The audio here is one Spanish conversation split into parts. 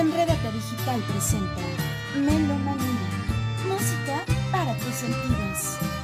Enredate Digital presenta Melomanía, música para tus sentidos.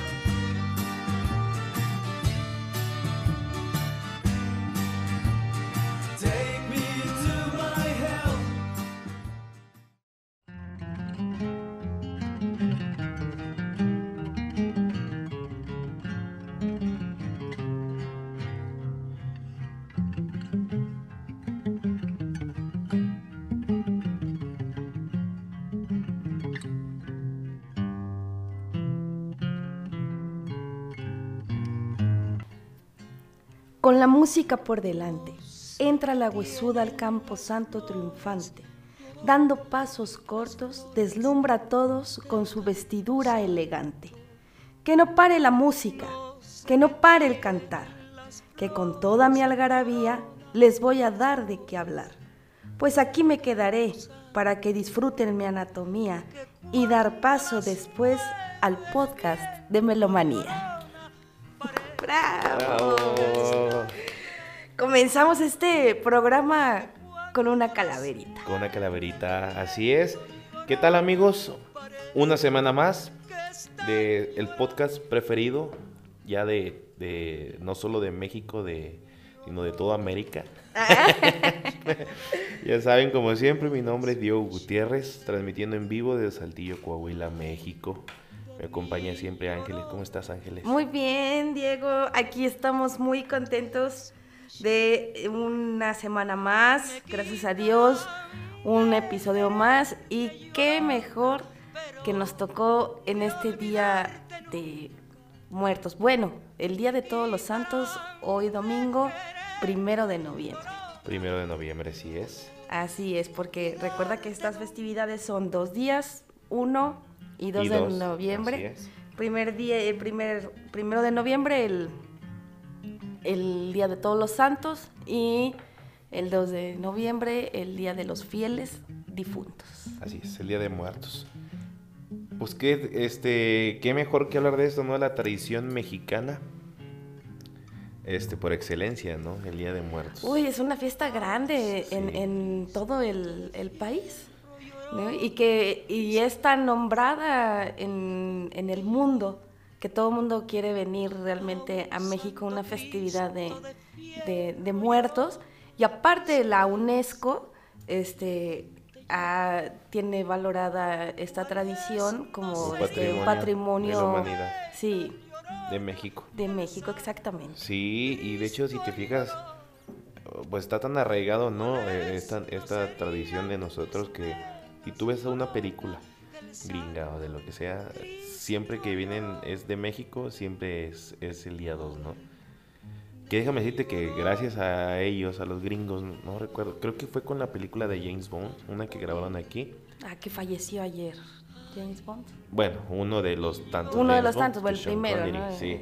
Con la música por delante, entra la huesuda al campo santo triunfante. Dando pasos cortos, deslumbra a todos con su vestidura elegante. Que no pare la música, que no pare el cantar, que con toda mi algarabía les voy a dar de qué hablar. Pues aquí me quedaré para que disfruten mi anatomía y dar paso después al podcast de Melomanía. ¡Bravo! Comenzamos este programa con una calaverita. Con una calaverita, así es. ¿Qué tal amigos? Una semana más de el podcast preferido ya de, de no solo de México, de, sino de toda América. ya saben, como siempre, mi nombre es Diego Gutiérrez, transmitiendo en vivo desde Saltillo, Coahuila, México. Me acompaña siempre Ángeles. ¿Cómo estás, Ángeles? Muy bien, Diego. Aquí estamos muy contentos de una semana más. Gracias a Dios, un episodio más. Y qué mejor que nos tocó en este día de muertos. Bueno, el día de todos los santos, hoy domingo, primero de noviembre. Primero de noviembre, sí es. Así es, porque recuerda que estas festividades son dos días, uno y 2 Y de noviembre. así es. Primer día, el primer, primero de noviembre, el, el Día de Todos los Santos y el 2 de noviembre, el Día de los Fieles Difuntos. Así es, el Día de Muertos. Pues qué, este, qué mejor que hablar de esto, ¿no? La tradición mexicana. Este, por excelencia, ¿no? El Día de Muertos. Uy, es una fiesta grande en, en todo el, el país. ¿No? Y que y es tan nombrada en, en el mundo que todo el mundo quiere venir realmente a México, una festividad de, de- de muertos. Y aparte la UNESCO este, ah, tiene valorada esta tradición como, este, un patrimonio patrimonio de la humanidad. sí, De México. de México, exactamente. Sí, y de hecho, si te fijas, pues está tan arraigado, ¿no? Eh, Esta, esta tradición de nosotros que si tú ves una película gringa o de lo que sea, siempre que vienen es de México, siempre es, es el día 2, ¿no? Que déjame decirte que gracias a ellos, a los gringos, no recuerdo, creo que fue con la película de James Bond, una que grabaron aquí. Ah, que falleció ayer. James Bond. Bueno, uno de los tantos. Uno de James los Bond, tantos, bueno, el Sean primero, Connery, ¿no? Sí.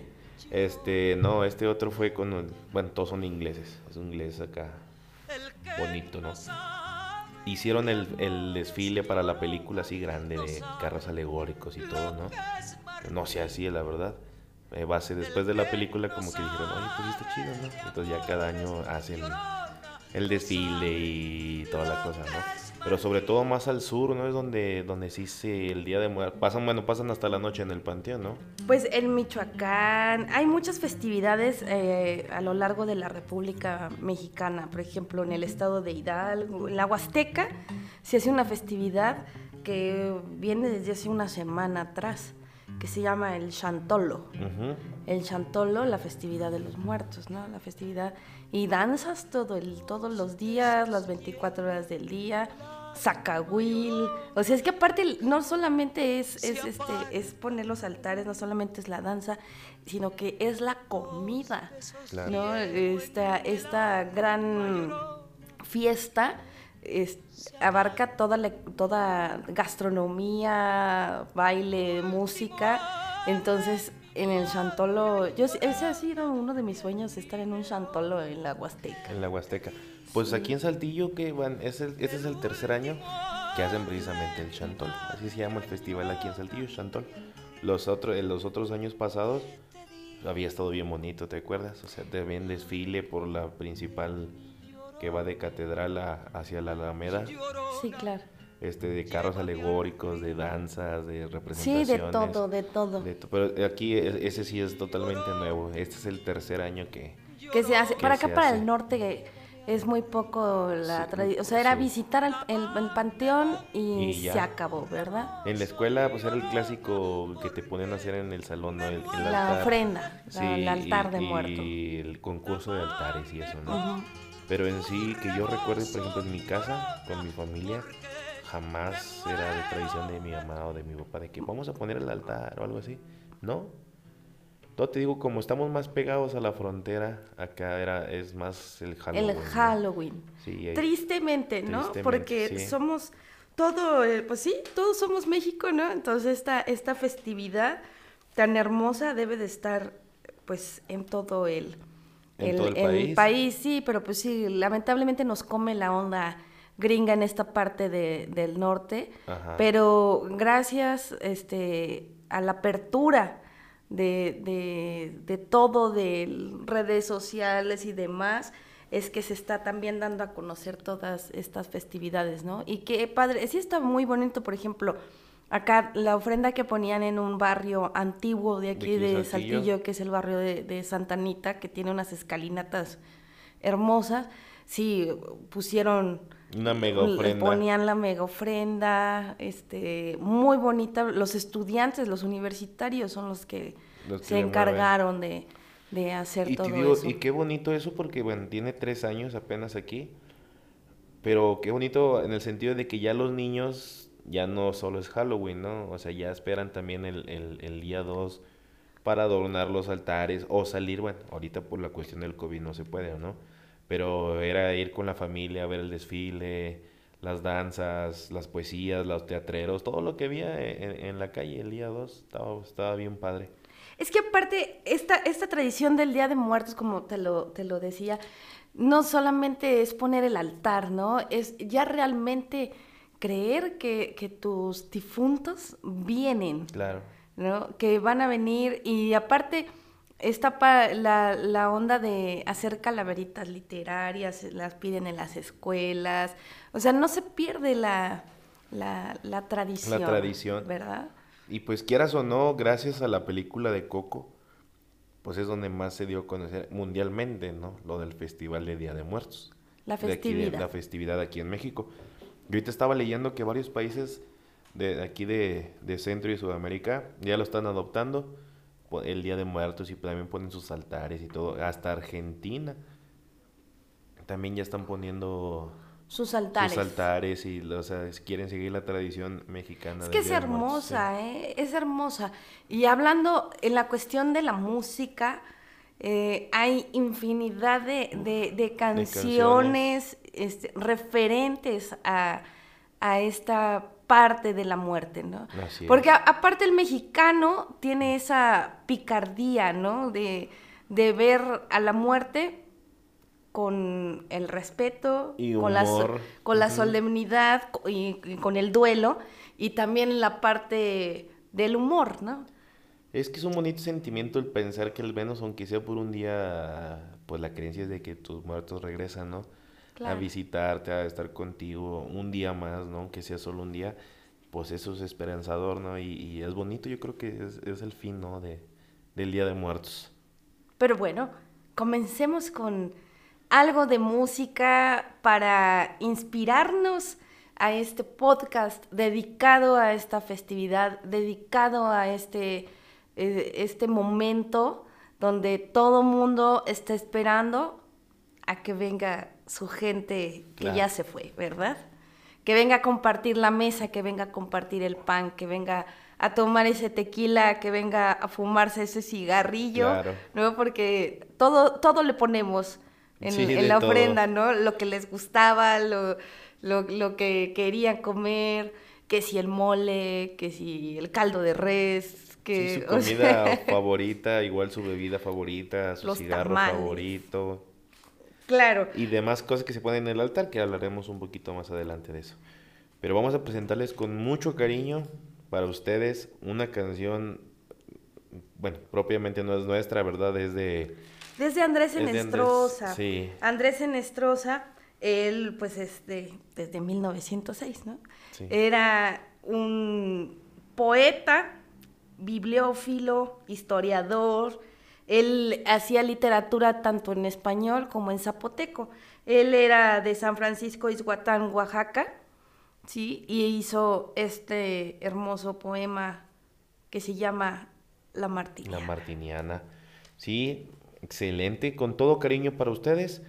Este, no, este otro fue con, bueno, todos son ingleses, es un inglés acá, bonito, ¿no? Hicieron el, el desfile para la película así grande de carros alegóricos y todo, ¿no? No sé así, la verdad. Eh, base después de la película como que dijeron, oye, pues está chido, ¿no? Entonces ya cada año hacen el desfile y toda la cosa, ¿no? Pero sobre todo más al sur, ¿no? Es donde, donde sí se el día de muertos. Pasan, bueno, pasan hasta la noche en el panteón, ¿no? Pues en Michoacán hay muchas festividades eh, a lo largo de la República Mexicana. Por ejemplo, en el estado de Hidalgo, en la Huasteca, se hace una festividad que viene desde hace una semana atrás, que se llama el Chantolo. El Chantolo, la festividad de los muertos, ¿no? La festividad. Y danzas todo el, todos los días, las 24 horas del día. Zacahuil. O sea, es que aparte no solamente es, es, este, es poner los altares, no solamente es la danza, sino que es la comida. Claro. ¿no? Esta, esta gran fiesta es- abarca toda, la, toda gastronomía, baile, música. Entonces, en el Chantolo, yo, ese ha sido uno de mis sueños, estar en un Chantolo en la Huasteca. En la Huasteca. Pues aquí en Saltillo, que van, es el, este es el tercer año que hacen precisamente el Chantol. Así se llama el festival aquí en Saltillo, Chantol. Los, otros en los otros años pasados había estado bien bonito, ¿te acuerdas? O sea, ven desfile por la principal que va de catedral a- hacia la Alameda, Sí, claro. este, de carros alegóricos, de danzas, de Sí, representaciones. de todo, de todo. de to- pero aquí e- ese sí es totalmente nuevo. Este es el tercer año que... que se hace. que Para acá, se para hace. el norte, es muy poco la Sí, tradición. O sea, era sí. visitar el, el- el panteón y, se acabó, ¿verdad? En la escuela, pues era el clásico que te ponían a hacer en el salón, ¿no? El, el La altar. ofrenda, la- el altar de y, muerto. Y el concurso de altares y eso, ¿no? Pero en sí, que yo recuerde, por ejemplo, en mi casa, con mi familia, jamás era de tradición de mi mamá o de mi papá de que vamos a poner el altar o algo así. No. Todo te digo, como estamos más pegados a la frontera, acá era, es más el Halloween. El ¿no? Halloween. Sí, eh, Tristemente, ¿no? Tristemente, Porque sí. somos todo, eh, pues sí, todos somos México, ¿no? Entonces esta, esta festividad tan hermosa debe de estar, pues, en todo el, En todo el país. sí, pero pues sí, lamentablemente nos come la onda gringa en esta parte de- del norte, Ajá. pero gracias este, a la apertura de, de, de todo, de redes sociales y demás, es que se está también dando a conocer todas estas festividades, ¿no? Y que padre, sí está muy bonito, por ejemplo, acá la ofrenda que ponían en un barrio antiguo de aquí de de, Saltillo. Saltillo, que es el barrio de, de Santa Anita, que tiene unas escalinatas hermosas, sí, pusieron Una mega le ofrenda. ponían la mega ofrenda, este, muy bonita. Los estudiantes, los universitarios son Los que se encargaron de, de hacer Y, todo digo, eso. y qué bonito eso porque, bueno, tiene tres años apenas aquí. Pero qué bonito en el sentido de que ya los niños ya no solo es Halloween, ¿no? O sea, ya esperan también el, el, el día 2 para adornar los altares o salir, bueno, ahorita por la cuestión del COVID no se puede, ¿no? Pero era ir con la familia a ver el desfile, las danzas, las poesías, los teatreros, todo lo que había en, en la calle el día 2 estaba, estaba bien padre. Es que aparte, esta, esta tradición del Día de Muertos, como te lo, te lo decía, no solamente es poner el altar, ¿no? Es ya realmente creer que, que tus difuntos vienen, Claro. ¿no? Que van a venir y aparte está la, la onda de hacer calaveritas literarias, las piden en las escuelas, o sea, no se pierde la, la, la tradición. tradición. ¿Verdad? Y pues quieras o no, gracias a la película de Coco, pues es donde más se dio a conocer mundialmente, ¿no? Lo del Festival de Día de Muertos. La De aquí de- festividad. la festividad aquí en México. Yo ahorita estaba leyendo que varios países de aquí de, de Centro y Sudamérica ya lo están adoptando, el Día de Muertos y también ponen sus altares y todo. Hasta Argentina también ya están poniendo Sus altares. sus altares y, o sea, quieren seguir la tradición mexicana. Es que es Muertos, sí. hermosa, ¿eh? Es hermosa. Y hablando en la cuestión de la música, eh, hay infinidad de, de- de canciones, este, referentes a, a esta parte de la muerte, ¿no? Así Porque a- aparte el mexicano tiene esa picardía, ¿no? De, de ver a la muerte con el respeto, Y con, la, con la solemnidad y, y con el duelo y también la parte del humor, ¿no? Es que es un bonito sentimiento el pensar que al menos aunque sea por un día, pues la creencia es de que tus muertos regresan, ¿no? A Claro. visitarte, a estar contigo un día más, ¿no? Aunque sea solo un día, pues eso es esperanzador, ¿no? Y, y es bonito, yo creo que es, es el fin, ¿no? De, del Día de Muertos. Pero bueno, comencemos con algo de música para inspirarnos a este podcast dedicado a esta festividad, dedicado a este, eh, este momento donde todo mundo está esperando a que venga su gente que Claro. ya se fue, ¿verdad? Que venga a compartir la mesa, que venga a compartir el pan, que venga a tomar ese tequila, que venga a fumarse ese cigarrillo, Claro. ¿no? Porque todo, todo le ponemos en, Sí, en la todo. ofrenda, ¿no? Lo que les gustaba, lo, lo, lo que querían comer, que si el mole, que si el caldo de res, que... Sí, su o comida sea, favorita, igual su bebida favorita, su cigarro tamales. favorito. claro. y demás cosas que se ponen en el altar, que hablaremos un poquito más adelante de eso. Pero vamos a presentarles con mucho cariño para ustedes una canción, bueno, propiamente no es nuestra, ¿verdad? Es de... Desde Andrés Enestrosa. sí. Andrés Enestrosa, Él, pues, este, desde 1906, ¿no? Sí. Era un poeta, bibliófilo, historiador. Él hacía literatura tanto en español como en zapoteco. Él era de San Francisco Izhuatán, Oaxaca, ¿sí? Y hizo este hermoso poema que se llama La Martiniana. La Martiniana. Sí, excelente, con todo cariño para ustedes.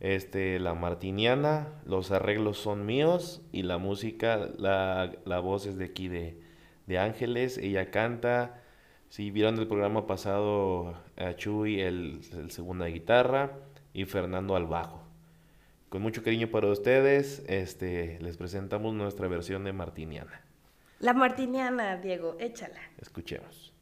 Este, la Martiniana, los arreglos son míos y la música, la, la voz es de aquí de, de Ángeles. Ella canta. Si vieron el programa pasado, a Chuy el, el segunda guitarra y Fernando al bajo. Con mucho cariño para ustedes, este, les presentamos nuestra versión de Martiniana. La Martiniana, Diego, échala. Escuchemos.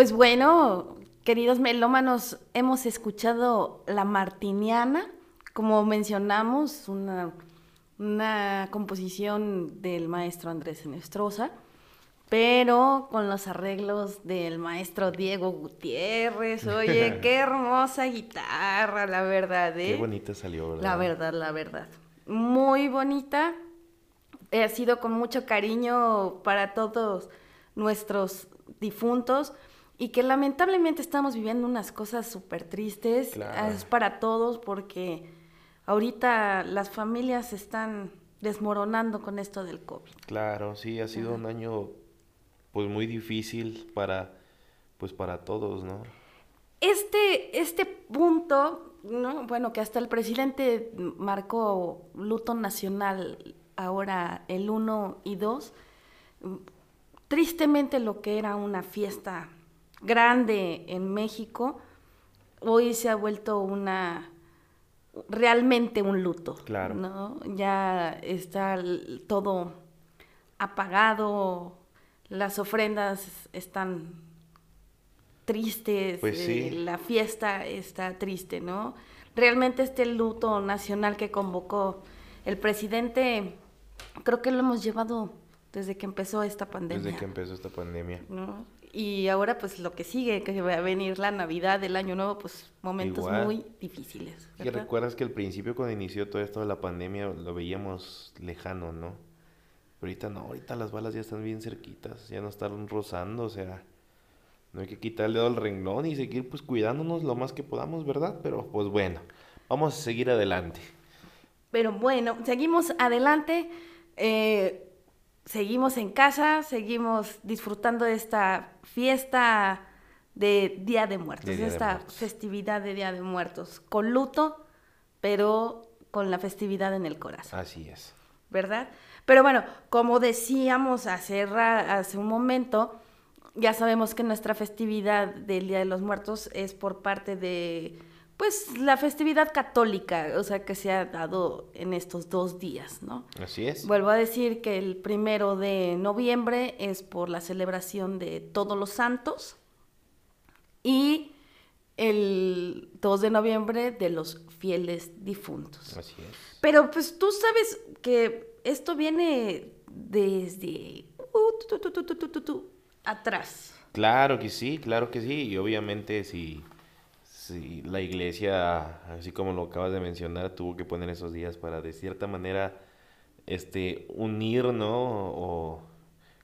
Pues bueno, queridos melómanos, hemos escuchado La Martiniana, como mencionamos, una, una composición del maestro Andrés Enestrosa, pero con los arreglos del maestro Diego Gutiérrez. Oye, qué hermosa guitarra, la verdad. ¿eh? Qué bonita salió, ¿verdad? La verdad, la verdad. Muy bonita. Ha sido con mucho cariño para todos nuestros difuntos y que lamentablemente estamos viviendo unas cosas súper tristes. Claro. Es para todos porque ahorita las familias están desmoronando con esto del COVID. Claro, sí, ha sido un año pues muy difícil para pues para todos, ¿no? Este, este punto, ¿no? bueno, que hasta el presidente marcó luto nacional ahora el 1 y 2, tristemente lo que era una fiesta grande en México, hoy se ha vuelto una realmente un luto. Claro. ¿no? Ya está todo apagado, las ofrendas están tristes, Pues sí. eh, la fiesta está triste, ¿no? Realmente este luto nacional que convocó el presidente, creo que lo hemos llevado desde que empezó esta pandemia. Desde que empezó esta pandemia. ¿no? Y ahora pues lo que sigue, que va a venir la Navidad, el Año Nuevo, pues momentos Igual. muy difíciles. Y recuerdas que al principio cuando inició todo esto de la pandemia lo veíamos lejano, ¿no? Pero ahorita no, ahorita las balas ya están bien cerquitas, ya no están rozando, o sea, no hay que quitar el dedo al renglón y seguir pues cuidándonos lo más que podamos, ¿verdad? Pero pues bueno, vamos a seguir adelante. Pero bueno, seguimos adelante, eh, seguimos en casa, seguimos disfrutando de esta fiesta de Día de Muertos, De Día de esta Muertos. festividad de Día de Muertos, con luto, pero con la festividad en el corazón. Así es. ¿verdad? Pero bueno, como decíamos hace, hace un momento, ya sabemos que nuestra festividad del Día de los Muertos es por parte de, pues, la festividad católica, o sea, que se ha dado en estos dos días, ¿no? Así es. Vuelvo a decir que el primero de noviembre es por la celebración de Todos los Santos y el 2 de noviembre de los fieles difuntos. Así es. Pero pues tú sabes que esto viene desde uh, tu, tu, tu, tu, tu, tu, tu, atrás. Claro que sí, claro que sí. Y obviamente si, si la iglesia, así como lo acabas de mencionar, tuvo que poner esos días para de cierta manera este unir, ¿no? O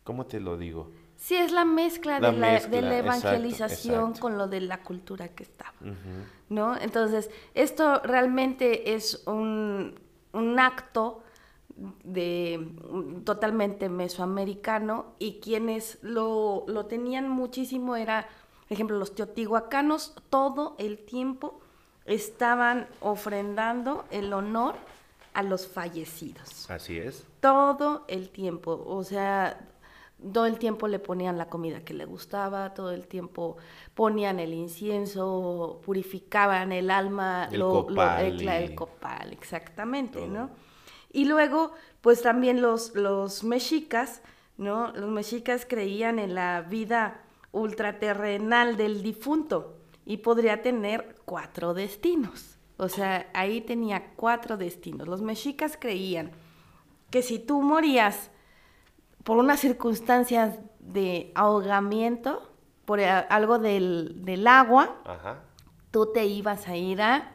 ¿cómo te lo digo? Sí, es la mezcla, La de, la, de la evangelización exacto. con lo de la cultura que estaba. ¿no? Entonces, esto realmente es un, un acto de totalmente mesoamericano y quienes lo, lo tenían muchísimo era, por ejemplo, los teotihuacanos todo el tiempo estaban ofrendando el honor a los fallecidos Así es. todo el tiempo, o sea, todo el tiempo le ponían la comida que le gustaba, todo el tiempo ponían el incienso, purificaban el alma, El lo- lo- copal el, cla- el y- copal, exactamente, todo. ¿no? Y luego, pues también los, los mexicas, ¿no? Los mexicas creían en la vida ultraterrenal del difunto y podría tener cuatro destinos. O sea, ahí tenía cuatro destinos. Los mexicas creían que si tú morías por unas circunstancias de ahogamiento, por a- algo del, del agua, Ajá. tú te ibas a ir a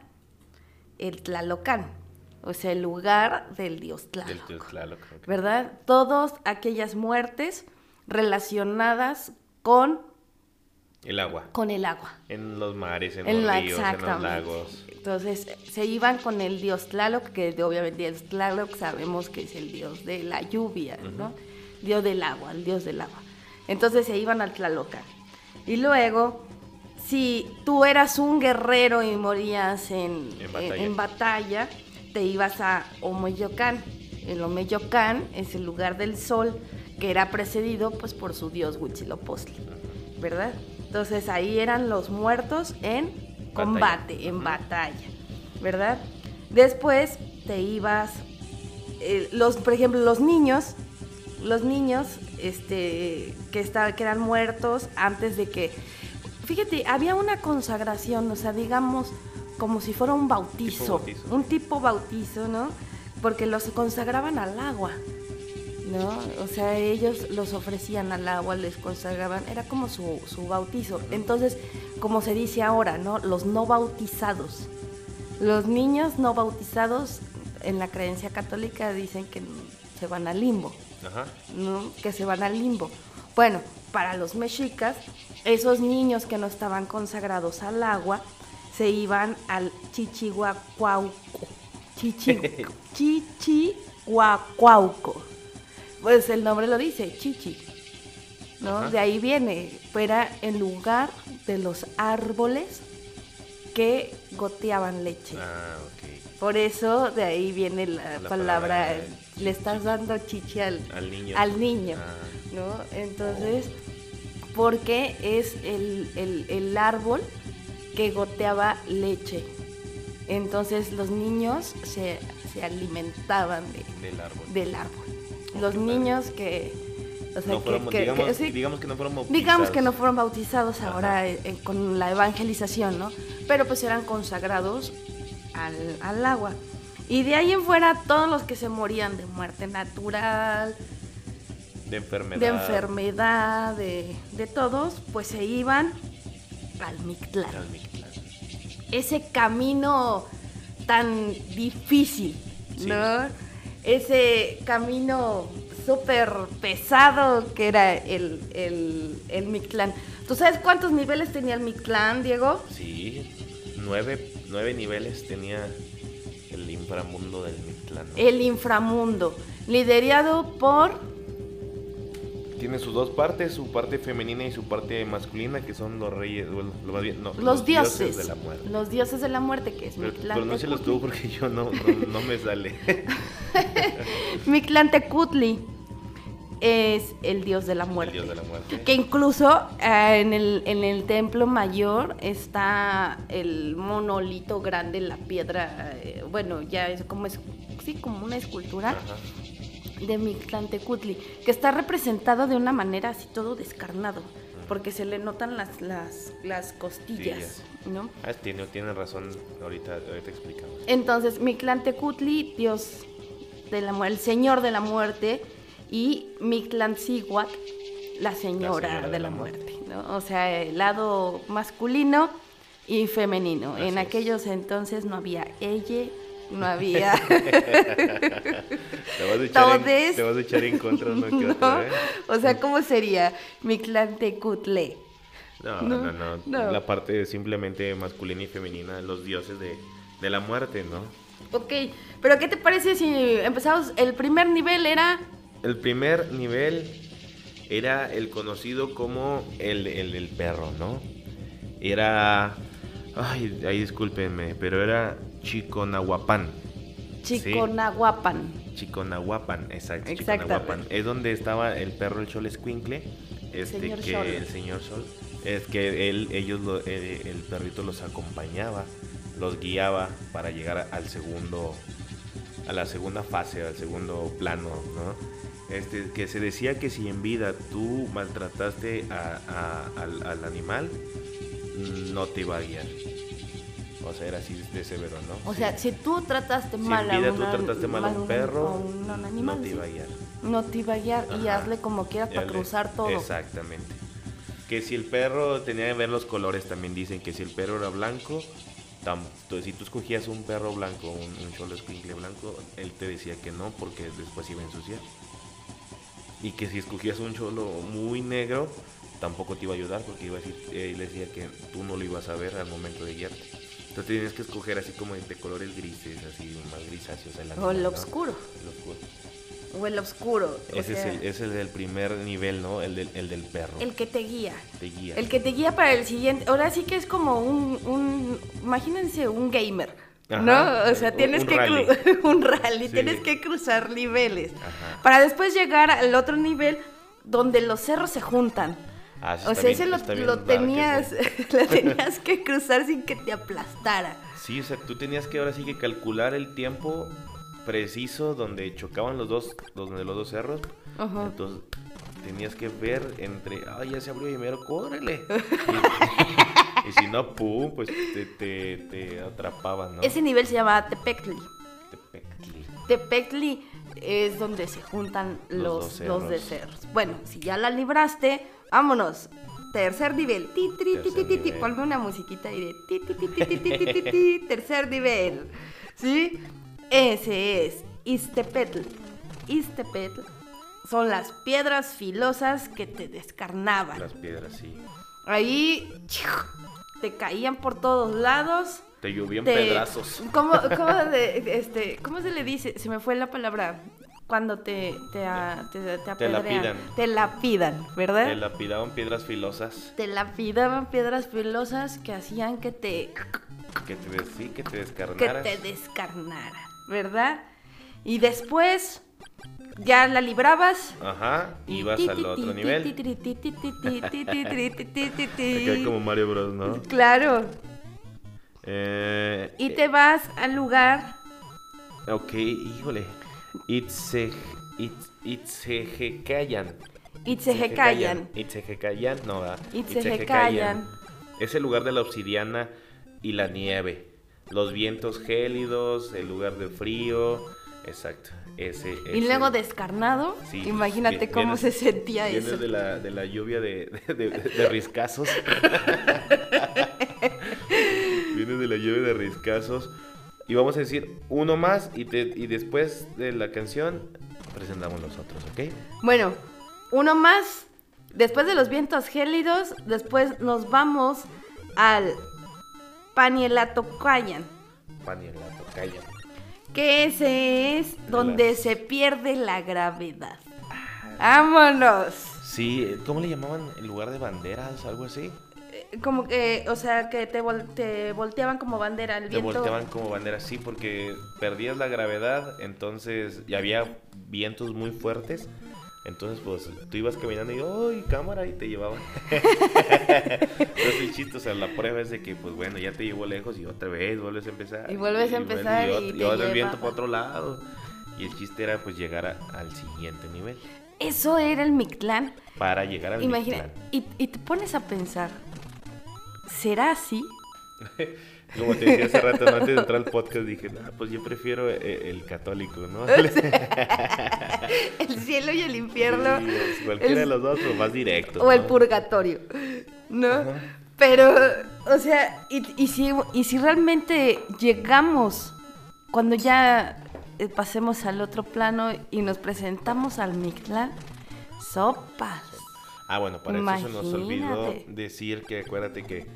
el Tlalocan, o sea, el lugar del dios Del Tlaloc. Dios Tlaloc. ¿verdad? Todas aquellas muertes relacionadas con, El agua. con el agua. En los mares, en, En los ríos, en los lagos. Entonces se iban con el dios Tlaloc, que obviamente el Tlaloc sabemos que es el dios de la lluvia, ¿no? Dios del agua, el dios del agua. Entonces se iban al Tlalocan. Y luego, si tú eras un guerrero y morías en, En en- batalla. en batalla, te ibas a Omeyocan. El Omeyocan es el lugar del sol que era precedido pues por su dios Huitzilopochtli, ¿verdad? Entonces ahí eran los muertos en combate, en batalla, ¿verdad? Después te ibas, eh, los, por ejemplo, los niños, los niños este, que, está, que eran muertos antes de que... Fíjate, había una consagración, o sea, digamos, como si fuera un bautizo, bautizo. un tipo bautizo, ¿no? Porque los consagraban al agua, ¿no? O sea, ellos los ofrecían al agua, les consagraban, era como su, su bautizo. Entonces, como se dice ahora, ¿no? Los no bautizados. Los niños no bautizados en la creencia católica dicen que se van al limbo, Ajá. ¿no? Que se van al limbo. Bueno, para los mexicas, esos niños que no estaban consagrados al agua se iban al Chichihuacuauco. Chichi, Chichihuacuauco. Pues el nombre lo dice, Chichi. ¿No? Ajá. De ahí viene. Era el lugar de los árboles que goteaban leche. Ah, ok. Por eso de ahí viene la, La palabra, palabra, le estás dando chichi al, Al niño. al niño, Ah. ¿no? Entonces, porque es el, el- el árbol que goteaba leche. Entonces los niños se, se alimentaban de- Del árbol. del árbol. Los niños que... O sea, No fueron- que- que- digamos, sí, digamos que no fueron bautizados. Digamos que no fueron bautizados Ajá. ahora eh, eh, con la evangelización, ¿no? Pero pues eran consagrados al, al agua. Y de ahí en fuera todos los que se morían de muerte natural, De enfermedad. de enfermedad, de, de todos, pues se iban al Mictlán. Al Mictlán. Ese camino tan difícil, Sí. ¿no? Ese camino súper pesado que era el, el, el Mictlán. ¿Tú sabes cuántos niveles tenía el Mictlán, Diego? Sí, nueve, nueve niveles tenía el inframundo del Mictlán. ¿no? El inframundo, liderado por Tiene sus dos partes, su parte femenina y su parte masculina, que son los reyes, bueno, lo más bien, no, los, dioses, de la muerte. los dioses de la muerte, que es Pero, pero no se los tuvo porque yo no, no, no me sale. Mictlantecutli es el dios de la el muerte. dios de la muerte. Que incluso eh, en, el, en el templo mayor está el monolito grande, la piedra, eh, bueno, ya es como es, sí, como una escultura Ajá. De Mictlantecutli, que está representado de una manera así todo descarnado, porque se le notan las, las, las costillas, ¿no? Ah, tiene, tiene razón, ahorita, ahorita explicamos. Entonces, Mictlantecutli, dios de la el señor de la muerte, y Mictlantzíhuac, la señora, de, la muerte. ¿no? O sea, el lado masculino y femenino. Así en es. aquellos entonces no había ella, no había... Te vas a echar, en, te vas a echar en contra uno que ¿no? otro, ¿eh? O sea, ¿cómo sería Mictlantecutle? No, No, no, no, no. La parte simplemente masculina y femenina, los dioses de, de la muerte, ¿no? Ok, pero ¿qué te parece si empezamos? El primer nivel era... El primer nivel era el conocido como el, el, el perro, ¿no? Era... Ay, ahí discúlpenme, pero era Chiconahuapan. Chiconahuapan. Chiconahuapan, exacto. Chiconahuapan. Es donde estaba el perro, el Sol Escuincle. Este, Señor que Sol. el señor Sol. Es que él, ellos, lo- eh, el perrito los acompañaba, los guiaba para llegar al segundo, a la segunda fase, al segundo plano, ¿no? Este, que se decía que si en vida tú maltrataste a- a- al, al animal, no te iba a guiar. O sea, era así de severo, ¿no? O sea, si tú trataste Si mal en vida a, tú trataste mal a un perro, a un- a un animal, no te iba a guiar. No te iba a guiar y hazle como quieras para cruzar todo. Exactamente. Que si el perro tenía que ver los colores, también dicen que si el perro era blanco, si tú escogías un perro blanco, un, un cholo escuincle blanco, él te decía que no porque después iba a ensuciar. Y que si escogías un cholo muy negro, tampoco te iba a ayudar porque iba a decir, él decía que tú no lo ibas a ver al momento de guiarte. Entonces tienes que escoger así como de colores grises, así más grisáceos. el O animal, el ¿no? oscuro. El oscuro. O el oscuro. o Ese sea, es, el, es el del primer nivel, ¿no? El del, el del perro. el que te guía. te guía. El que te guía para el siguiente. Ahora sí que es como un. un imagínense un gamer. Ajá, ¿No? O sea, tienes un que. rally. un rally. Sí. Tienes que cruzar niveles. Ajá. Para después llegar al otro nivel donde los cerros se juntan. Ah, O sea, bien- ese lo, dark tenías, ese. lo tenías que cruzar sin que te aplastara. Sí, o sea, tú tenías que ahora sí que calcular el tiempo preciso donde chocaban los dos, donde los dos cerros Ajá. Entonces tenías que ver entre, ay, ya se abrió y mero, córrele. y, y si no, pum, pues te, te, te atrapaban, ¿no? Ese nivel se llama Tepectli. Tepectli. Tepectli es donde se juntan Los los, dos los de cerros. Bueno, si ya la libraste, vámonos. Tercer nivel. Ti, tri, ti, ti, Tercer ti, ti. nivel. Ponme una musiquita ahí de ti, ti, ti, ti, ti, ti, ti, ti, ti. Tercer nivel. ¿Sí? Ese es Istepetl. Istepetl son las piedras filosas que te descarnaban. Las piedras, sí. Ahí te caían por todos lados. Te llovían te- pedazos. ¿Cómo, cómo de- este, ¿Cómo se le dice? Se me fue la palabra cuando te, te, te, te, te lapidan. Te lapidan, ¿verdad? Te lapidaban piedras filosas. Te lapidaban piedras filosas que hacían que te... Que te, sí, que te descarnaras. Que te descarnara, ¿verdad? Y después ya la librabas. Ajá, y vas al otro nivel. Como Mario Bros, ¿no? Claro. Y te vas al lugar. Ok, híjole. Itze, itz, Itzejecayan. Itzejecayan. Itzejecayan, no, ¿verdad? Itzejecayan. Es el lugar de la obsidiana y la nieve. Los vientos gélidos, el lugar de frío. Exacto. Ese, Y luego descarnado. Sí, Imagínate cómo se sentía eso. de la, de la lluvia de, de, de- de riscazos. Vienes de la lluvia de riscazos. Y vamos a decir uno más y, te, y después de la canción presentamos los otros, ¿ok? Bueno, uno más. Después de los vientos gélidos, después nos vamos al Panielatocayan. Pan y el gato, calla. Que ese es donde Las- se pierde la gravedad. ¡Vámonos! Sí, ¿cómo le llamaban? ¿El lugar de banderas? ¿Algo así? Como que, o sea, que te, vol- te volteaban como bandera el Te viento. volteaban como banderas, sí, porque perdías la gravedad, entonces ya había vientos muy fuertes. Entonces, pues, tú ibas caminando y, ¡ay, cámara! Y te llevaban. Entonces, el chiste, o sea, la prueba es de que, pues, bueno, ya te llevó lejos y otra vez vuelves a empezar. Y vuelves a bueno, empezar y te y ahora el lleva. viento para otro lado. Y el chiste era, pues, llegar a- al siguiente nivel. Eso era el Mictlán. Para llegar al Imagina, Mictlán. y, y te pones a pensar, ¿será así? Como te decía hace rato, ¿no? antes de entrar al podcast, dije, no, pues yo prefiero eh, el, católico, ¿no? El cielo y el infierno. Sí, pues, cualquiera el- de los dos, pues más directo. o el purgatorio, ¿no? Pero, o sea, y, y si, y si realmente llegamos, cuando ya eh, pasemos al otro plano y nos presentamos al Mictlán, sopas. Ah, bueno, para eso se nos olvidó decir que acuérdate que,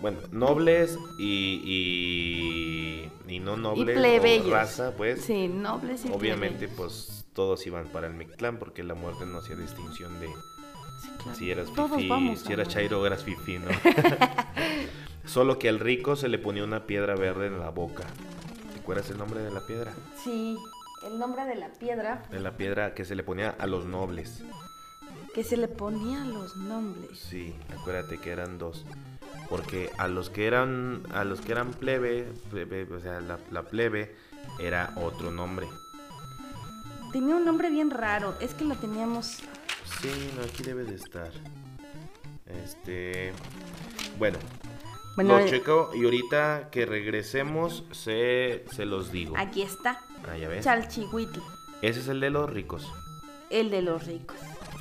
bueno, nobles y, y, y no nobles, o plebeyos. raza, pues, Sí, nobles y obviamente, plebeyos. pues, todos iban para el Mictlán porque la muerte no hacía distinción de Sí, claro. si eras Todos fifí, vamos si eras chairo o eras fifí, ¿no? Solo que al rico se le ponía una piedra verde en la boca. ¿Te acuerdas el nombre de la piedra? Sí, el nombre de la piedra De la piedra que se le ponía a los nobles. Que se le ponía los nombres. Sí, acuérdate que eran dos. Porque a los que eran, a los que eran plebe, plebe, o sea, la, la plebe era otro nombre. Tenía un nombre bien raro, es que lo teníamos... Sí, no, aquí debe de estar. Este, bueno, Bueno, lo checo y ahorita que regresemos se, se los digo. aquí está, Ah, ya ves. Chalchihuitl, Ese es el de los ricos. el de los ricos.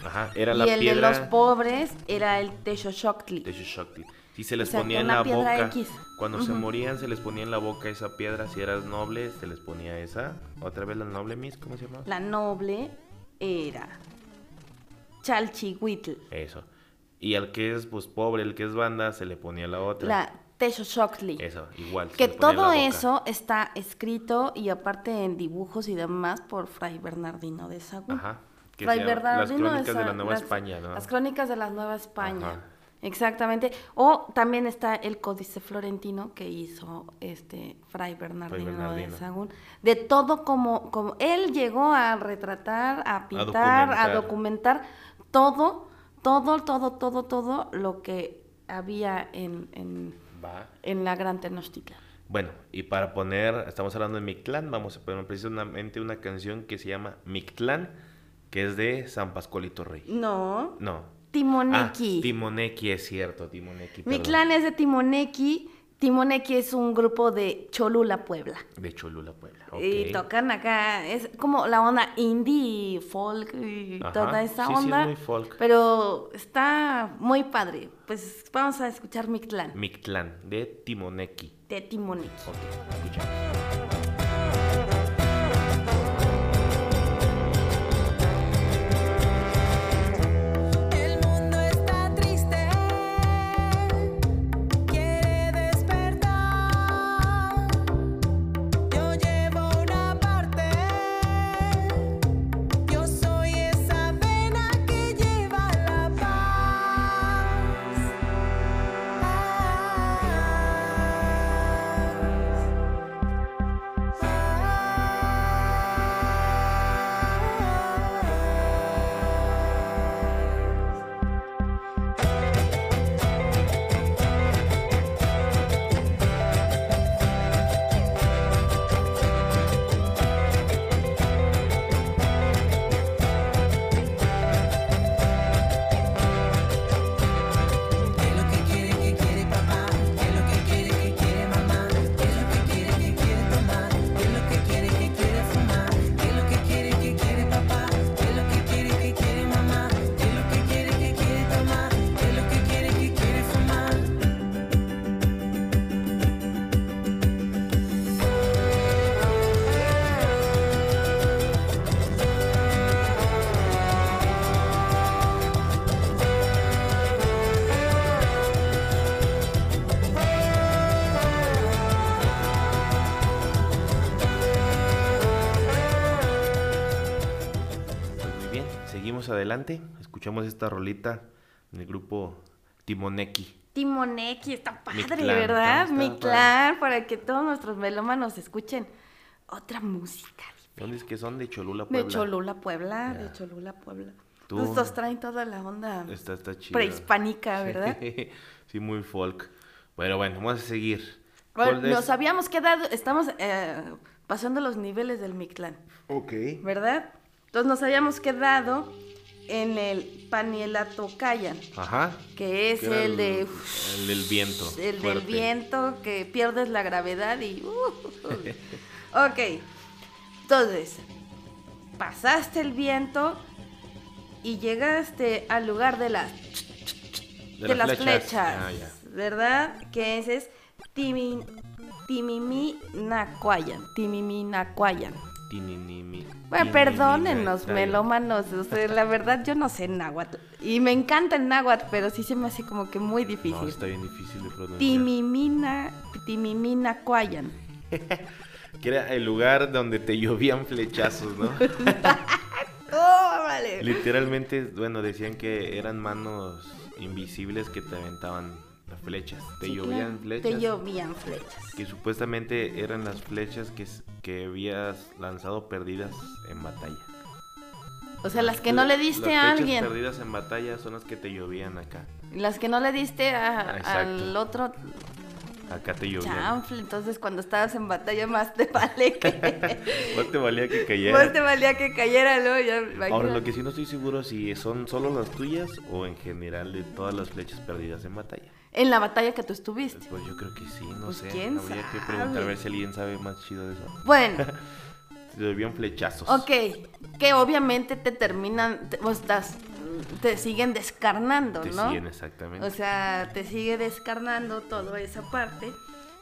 Ajá, era y la el piedra de los pobres era el Texoxoctli. de Xochitl. Si se les O sea, ponía en la boca, X. cuando se morían se les ponía en la boca esa piedra, si eras noble se les ponía esa. Otra vez la noble Miss, ¿cómo se llama? La noble era Chalchihuitl, Eso. Y al que es pues pobre, el que es banda, se le ponía la otra. la Texoxoctli. Eso, igual. Que todo eso está escrito y aparte en dibujos y demás por Fray Bernardino de Sagún. Ajá. Que llama Las crónicas de la Nueva las- España, ¿no? Las crónicas de la Nueva España. Ajá. Exactamente. O también está el Códice Florentino que hizo este Fray Bernardino, Bernardino. de Sagún. De todo como, como él llegó a retratar, a pintar, a documentar. documentar, todo, todo, todo, todo, todo lo que había en, en, Va. en la Gran Tenochtitlan. Bueno, y para poner, estamos hablando de Mictlán, vamos a poner precisamente una canción que se llama Mictlán, que es de San Pascualito Rey. No, No. Timoneki. Ah, Timoneki es cierto, Timoneki. Mi perdón. clan es de Timoneki. Timoneki es un grupo de Cholula, Puebla. De Cholula, Puebla. Y ok. tocan acá, es como la onda indie, folk y Ajá, toda esa sí, sí, es onda. muy folk. Pero está muy padre. Pues vamos a escuchar mi clan Mictlán, de Timoneki. de Timoneki. Ok, escuchamos. Adelante. Escuchamos esta rolita del grupo Timoneki. Timoneki, está padre, clan, ¿verdad? está- Mi está clan, para que todos nuestros melómanos escuchen otra música. ¿Dónde es que son? De Cholula, De Puebla. Cholula, Puebla, de. Cholula, Puebla. Tú- Estos traen toda la onda Está, está chido. prehispánica, ¿verdad? sí, muy folk. Bueno, bueno, vamos a seguir. Bueno, ¿Cuál es? nos habíamos quedado, estamos eh, pasando los niveles del Mictlán, Ok. ¿verdad? Entonces nos habíamos quedado en el Panielato Cayan, Ajá. que es el de... El del viento. El del viento, que pierdes la gravedad y... uh, ok, entonces, pasaste el viento y llegaste al lugar de las, de, las flechas, Ah. ¿verdad? Que ese es Timi, Timimi-Nacuayan, Timimi-Nacuayan. Tininimi- Bueno, perdónenos, melómanos, o sea, la verdad yo no sé náhuatl. Y me encanta el náhuatl, pero sí se me hace como que muy No, difícil. está bien difícil de pronunciar. Timimina, Timimina Cuayan. Que era el lugar donde te llovían flechazos, ¿no? ¡Órale! Literalmente, bueno, decían que eran manos invisibles que te aventaban flechas. Te Sí, llovían claro, flechas. Te llovían flechas. Que supuestamente eran las flechas que, que habías lanzado perdidas en batalla. O sea, las que no le Las diste a flechas alguien. perdidas en batalla son las que te llovían acá. Las que no le diste a- al otro Acá te llovían. chanfle. Entonces, cuando estabas en batalla, más te vale que. Más te valía que cayera. más te valía que cayera, ¿no? Ya, Ahora, lo que sí no estoy seguro si son solo las tuyas o en general de todas las flechas perdidas en batalla. En la batalla que tú estuviste. Pues yo creo que sí, no Pues, sé. ¿quién Habría que sabe? preguntar a ver si alguien sabe más chido de eso. Bueno, debían flechazos. ok. Que obviamente te terminan. Te, o estás, te siguen descarnando, Te ¿no? siguen exactamente. O sea, te sigue descarnando toda esa parte.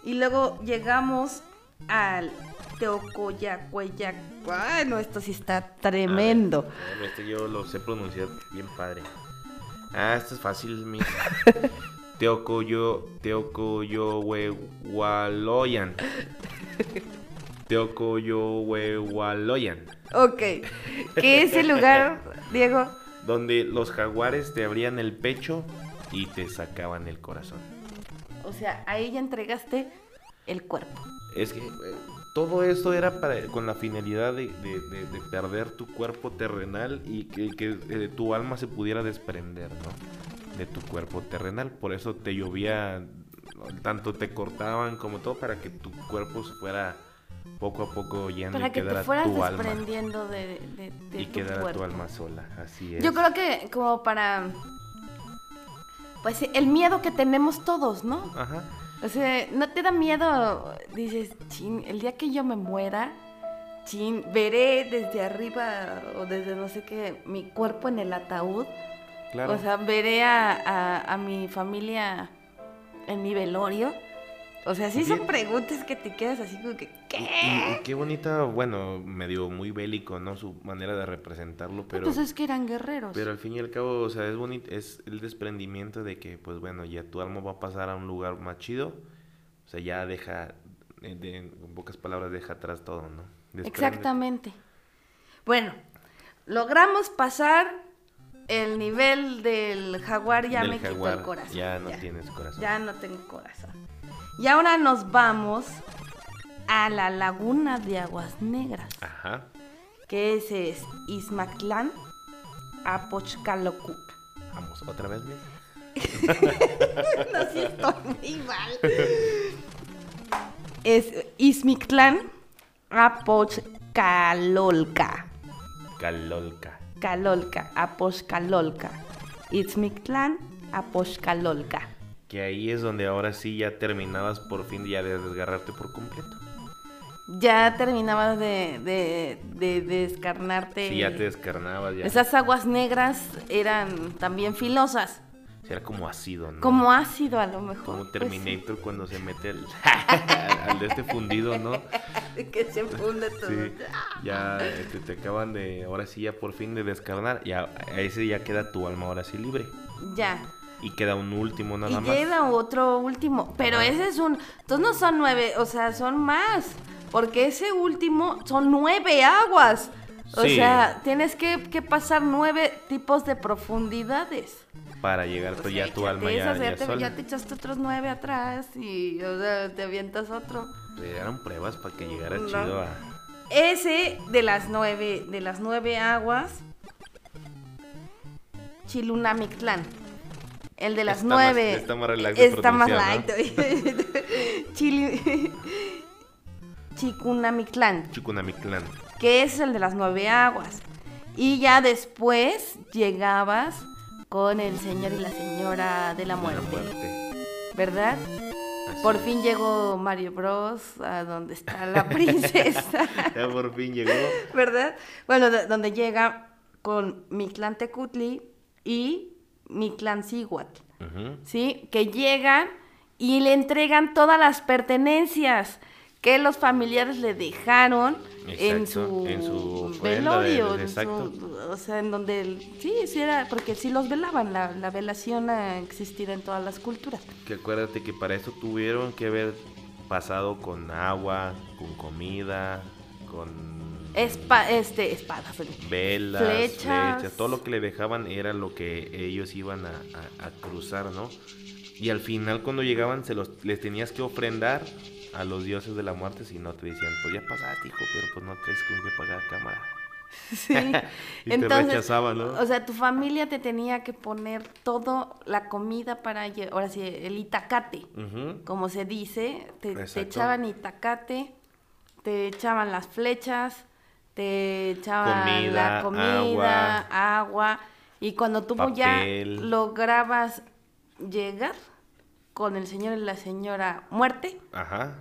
Y luego llegamos al Teocoyacueyac. Ay, no, esto sí está tremendo. Ver, este yo lo sé pronunciar bien padre. Ah, esto es fácil, mi. Teocoyo, Teocoyohuehualoyan. Teocoyohuehualoyan. Ok. ¿Qué es el lugar, Diego? Donde los jaguares te abrían el pecho y te sacaban el corazón. O sea, ahí ya entregaste el cuerpo. Es que eh, todo esto era para, con la finalidad de, de- de- de perder tu cuerpo terrenal y que, que, eh, tu alma se pudiera desprender, ¿no? De tu cuerpo terrenal. Por eso te llovía, tanto te cortaban como todo para que tu cuerpo se fuera poco a poco yendo Para y que te quedara fueras tu alma. desprendiendo de, de- de Y tu quedara tu alma sola, así es. Yo creo que como para... Pues el miedo que tenemos todos, ¿no? Ajá. O sea, ¿no te da miedo? Dices, chin, el día que yo me muera, chin, veré desde arriba o desde no sé qué, mi cuerpo en el ataúd. Claro. O sea, veré a, a- a mi familia en mi velorio. O sea, sí son preguntas que te quedas así como que, ¿qué? y- y qué bonita, bueno, medio muy bélico, ¿no? Su manera de representarlo, pero... Pues es que eran guerreros. Pero al fin y al cabo, o sea, es bonito, es el desprendimiento de que, pues bueno, ya tu alma va a pasar a un lugar más chido. O sea, ya deja, eh, de- en pocas palabras, deja atrás todo, ¿no? Exactamente. Bueno, logramos pasar el nivel del jaguar, ya Del me quitó jaguar, el corazón. Ya no tienes corazón. Ya no tengo corazón. Y ahora nos vamos a la laguna de aguas negras, Ajá. que ese es Ismactlán, Apochcalocuc. Vamos, otra vez, Miss? No, sí estoy muy mal. Es Ismictlán, Apochcalolca. Calolca. Calolca, Apochcalolca. Itzmictlán, Apochcalolca. Que ahí es donde ahora sí ya terminabas por fin ya de desgarrarte por completo. Ya terminabas de, de, de descarnarte. Sí, ya te descarnabas, ya. Esas aguas negras eran también filosas. Era como ácido, ¿no? Como ácido a lo mejor. Como pues, Terminator cuando se mete al, al de este fundido, ¿no? que se funde todo. Sí, ya este, te acaban de, ahora sí ya por fin de descarnar, ya ese ya queda tu alma ahora sí libre. Ya. Y queda un último nada y más. llega otro último. Pero ese es un. Entonces no son nueve, o sea, son más. Porque ese último son nueve aguas. O Sí. sea, tienes que, que pasar nueve tipos de profundidades. Para llegar, pues ya tu échate alma ya, ya te, sola. ya te echaste otros nueve atrás y o sea, te avientas otro. Pues eran pruebas para que llegara No. chido a... Ese de las nueve, de las nueve aguas, Chilunamictlán. El de las Está más- nueve. está más relax Está más light. pronunciar, Chili... Chicunamictlán, que es el de las nueve aguas. Y ya después llegabas con el señor y la señora de la de la muerte. ¿verdad? Así Por fin llegó Mario Bros. a donde está la princesa. Ya por fin llegó. ¿verdad? Bueno, de- donde llega con Mictlán Tecutli y Cihuatl, Ujú. ¿sí? Que llegan y le entregan todas las pertenencias que los familiares le dejaron en Exacto, su, en su ofrenda de- velorio, de- en su- exacto. o sea, en donde, el- sí, sí era, porque sí los velaban, la, la velación ha existido en todas las culturas. Que acuérdate que para eso tuvieron que haber pasado con agua, con comida, con Espa- este, espadas, velas, Flechas. flechas. todo lo que le dejaban era lo que ellos iban a, a- a cruzar, ¿no? Y al final cuando llegaban se los les tenías que ofrendar a los dioses de la muerte si no te decían, pues ya pasaste, hijo, pero pues no traes con qué pagar cámara. Sí. Y te rechazaban, ¿no? O sea, tu familia te tenía que poner todo la comida para, ahora sí, el itacate, como se dice, te, echaban itacate, te echaban las flechas, te echaban la Comida, comida, agua, y cuando tú ya lograbas llegar con el señor y la señora muerte, Ajá,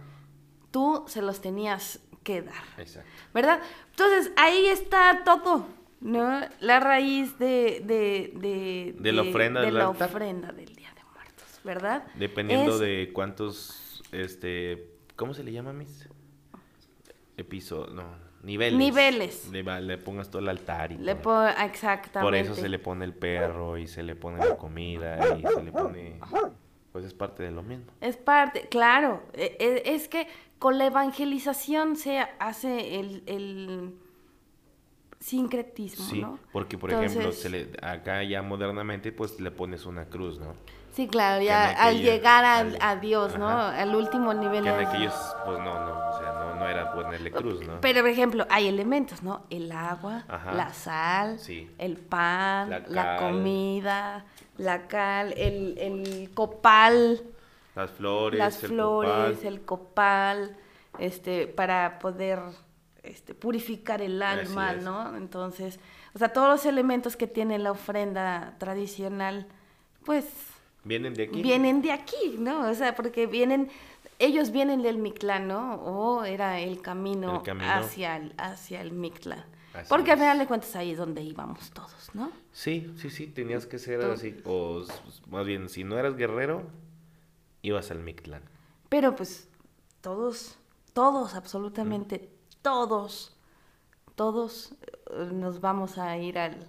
tú se los tenías que dar. exacto. ¿verdad? Entonces, ahí está todo, ¿no? La raíz de... De, de, De la ofrenda de del la altar. ofrenda del Día de Muertos, ¿verdad? Dependiendo Es- de cuántos, este, ¿cómo se le llama, mis? Episodios, no, niveles. Niveles. Le, le pongas todo el altar y Le todo. exactamente. Por eso se le pone el perro y se le pone la comida y se le pone, pues es parte de lo mismo. Es parte, claro, e- e- es que con la evangelización se hace el, el sincretismo, Sí, ¿no? porque por ejemplo, se le, acá ya modernamente pues le pones una cruz, ¿no? Sí, claro, ya al llegar al- al- a Dios, ¿no? Al último nivel. Que en aquellos pues no, no, o sea, no, era ponerle cruz, ¿no? Pero, por ejemplo, hay elementos, ¿no? El agua, Ajá. la sal, Sí. el pan, La comida, la cal, el, el copal, Las flores, las el flores, copal. el copal, este, para poder este, purificar el alma. ¿no? Entonces, o sea, todos los elementos que tiene la ofrenda tradicional, pues ¿Vienen de aquí? vienen de aquí, ¿no? O sea, porque vienen, ellos vienen del Mictlán, ¿no? O era el camino, El camino. hacia el, hacia el Mictlán. Así Porque al final de cuentas ahí es donde íbamos todos, ¿no? Sí, sí, sí, tenías que ser así. O más bien, si no eras guerrero, ibas al Mictlán. Pero pues todos, todos, absolutamente todos, todos eh, nos vamos a ir al,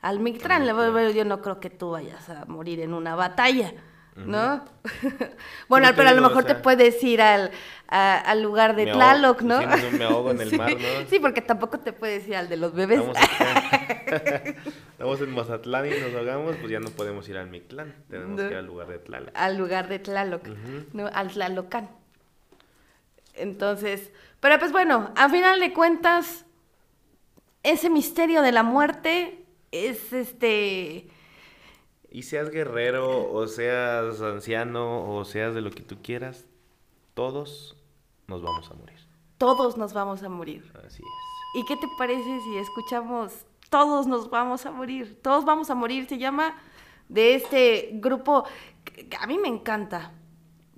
al Mictlán. Al Mictlán. Yo no creo que tú vayas a morir en una batalla, ¿no? Bueno, pero a lo o mejor te puedes ir al, a- al lugar de Tlaloc, ¿no? sí, me ahogo en el Sí, mar, ¿no? Sí, porque tampoco te puedes ir al de los bebés. Estamos, en Mazatlán y nos ahogamos, pues ya no podemos ir al Mictlán. Tenemos No. que ir al lugar de Tlaloc. al lugar de Tlaloc. ¿no? Al Tlalocan. Entonces, pero pues bueno, a final de cuentas, ese misterio de la muerte es este, Y seas guerrero, o seas anciano, o seas de lo que tú quieras, todos nos vamos a morir. todos nos vamos a morir. Así es. ¿Y qué te parece si escuchamos Todos nos vamos a morir? Todos vamos a morir se llama de este grupo que a mí me encanta,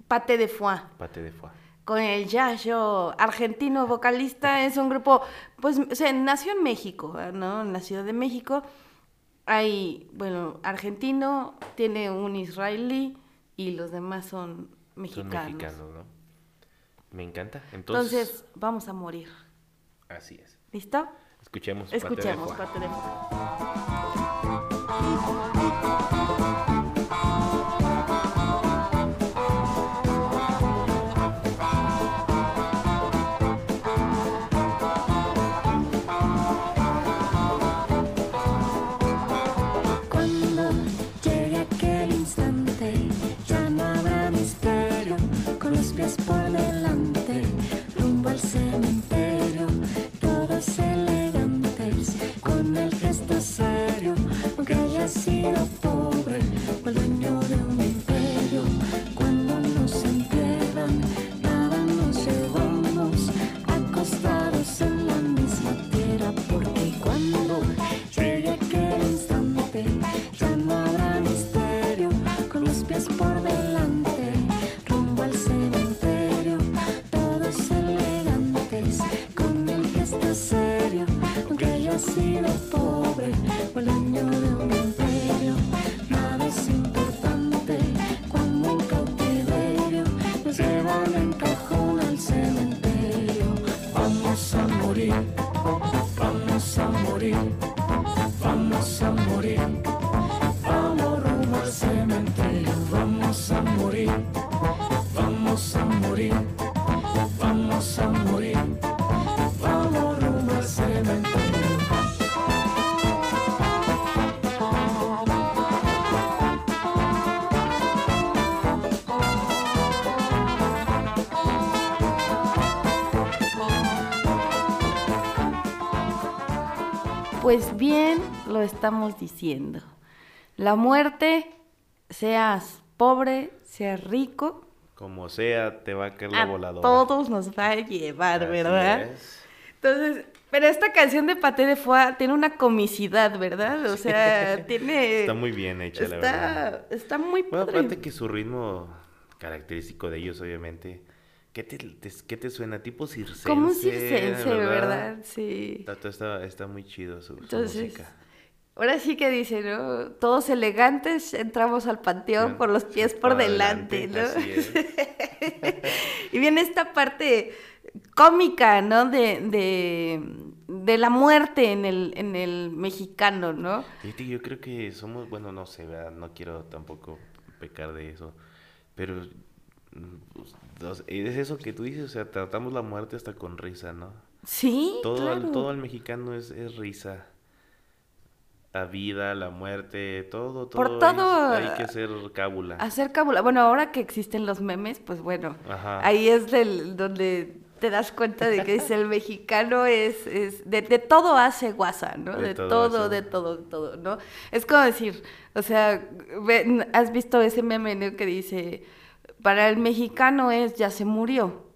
Pate de Foix. Pate de foie. con el Yayo, argentino vocalista, es un grupo, pues, o sea, nació en México, ¿no? En la Ciudad de México. Hay, bueno, argentino, tiene un israelí y los demás son Son mexicanos. mexicanos, ¿no? Me encanta. Entonces, Entonces, vamos a morir. así es. ¿Listo? Escuchemos. Escuchemos parte de aunque Pues bien, lo estamos diciendo. La muerte, seas pobre, seas rico, Como sea, te va a caer la a voladora. todos nos va a llevar, Así ¿verdad? es. Entonces, pero esta canción de Paté de Foie tiene una comicidad, ¿verdad? O sea, tiene... Está muy bien hecha, la verdad. está, muy Bueno, padre. aparte que su ritmo característico de ellos, obviamente. ¿Qué te, te- qué te suena? Tipo circense. Como un circense, ¿verdad? Sí. Está, está- está, muy chido su, su Entonces, música. ahora sí que dice, ¿no? Todos elegantes entramos al panteón por los pies por delante, ¿no? Así es. y viene esta parte cómica, ¿no? De, de, de la muerte en el, en el mexicano, ¿no? Yo creo que somos, bueno, no sé, ¿verdad? no quiero tampoco pecar de eso, pero es eso que tú dices, o sea, tratamos la muerte hasta con risa, ¿no? Sí, Todo, al, claro. todo al mexicano es, es risa. La vida, la muerte, todo, todo. Por es- todo, hay que ser cábula. Hacer cábula. Bueno, ahora que existen los memes, pues bueno, Ajá. ahí es del, donde te das cuenta de que es el mexicano es, es de, de todo hace guasa, ¿no? De De, todo todo, hace. de todo, todo, ¿no? Es como decir, o sea, has visto ese meme ¿no? que dice, para el mexicano es ya se murió.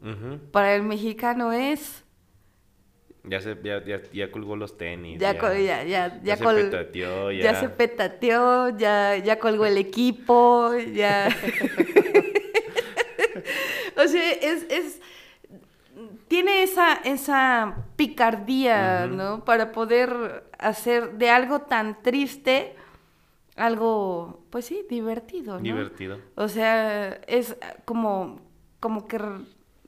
Para el mexicano es Ya, se, ya, ya, ya colgó los tenis. ya se petateó, ya ya. se petateó, ya ya colgó el equipo, ya O sea, es, es tiene esa esa picardía. ¿no? Para poder hacer de algo tan triste algo pues sí, divertido, ¿no? Divertido. O sea, es como, como que re-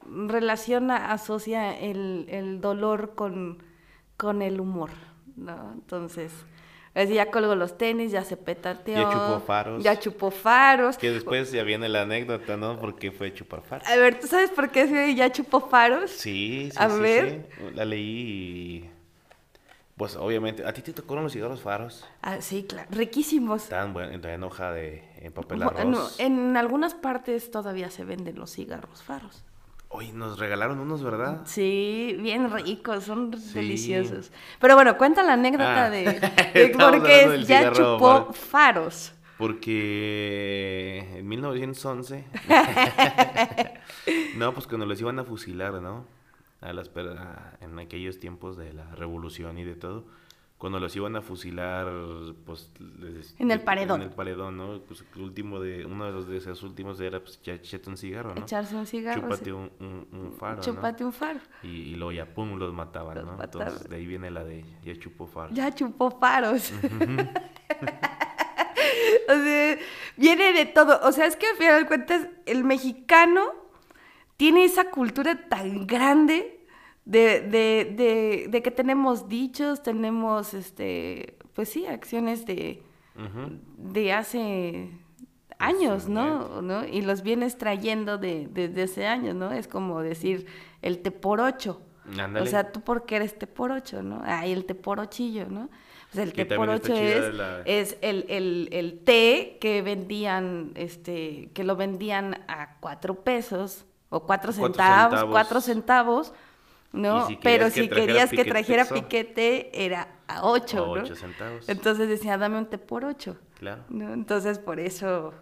relaciona, asocia el, el dolor con, con el humor, ¿no? Entonces, pues ya colgó los tenis, ya se petateó. Ya chupó faros. Ya chupó faros. Que después ya viene la anécdota, ¿no? Porque fue chupar faros. A ver, ¿tú sabes por qué ya chupó faros? Sí, sí, A sí, ver. sí. La leí y... Pues obviamente, ¿a ti te tocaron los cigarros faros? Ah, sí, claro, riquísimos. Estaban buen- en hoja de en papel Bueno, arroz. en algunas partes todavía se venden los cigarros faros. Oye, nos regalaron unos, ¿verdad? Sí, bien ricos, son Sí. deliciosos. Pero bueno, cuenta la anécdota Ah. de, de Estamos por qué hablando del ya chupó faro. faros. Porque en 1911... no, pues cuando los iban a fusilar, ¿no? A las, a- en aquellos tiempos de la revolución y de todo. Cuando los iban a fusilar, pues... les- En el paredón. En el paredón, ¿no? Pues el último de... Uno de los de esos últimos era, pues, ya échate un cigarro, ¿no? Echarse un cigarro. Chúpate sí. un, un, un faro, ¿no? Chúpate un faro. Y, y luego ya, pum, los mataban, Los ¿no? mataban. Entonces, de ahí viene la de ya chupó faro. Ya chupó faros. o sea, viene de todo. O sea, es que al final de cuentas, el mexicano tiene esa cultura tan grande de, de, de, de que tenemos dichos, tenemos, este, pues sí, acciones de, de hace años, ¿no? ¿no? Y los vienes trayendo de, desde hace años, ¿no? Es como decir el te por ocho. O sea, tú porque eres te por ocho, ¿no? Ay, el te por ochillo, ¿no? O sea, el te por ocho es, la- es el, el, el té que vendían, este, que lo vendían a cuatro pesos o cuatro centavos. cuatro centavos, ¿no? Si Pero si querías que trajera piquete, era a ocho, A ¿no? ocho centavos. Entonces decía, dame un té por ocho. Claro. ¿no? Entonces, por eso...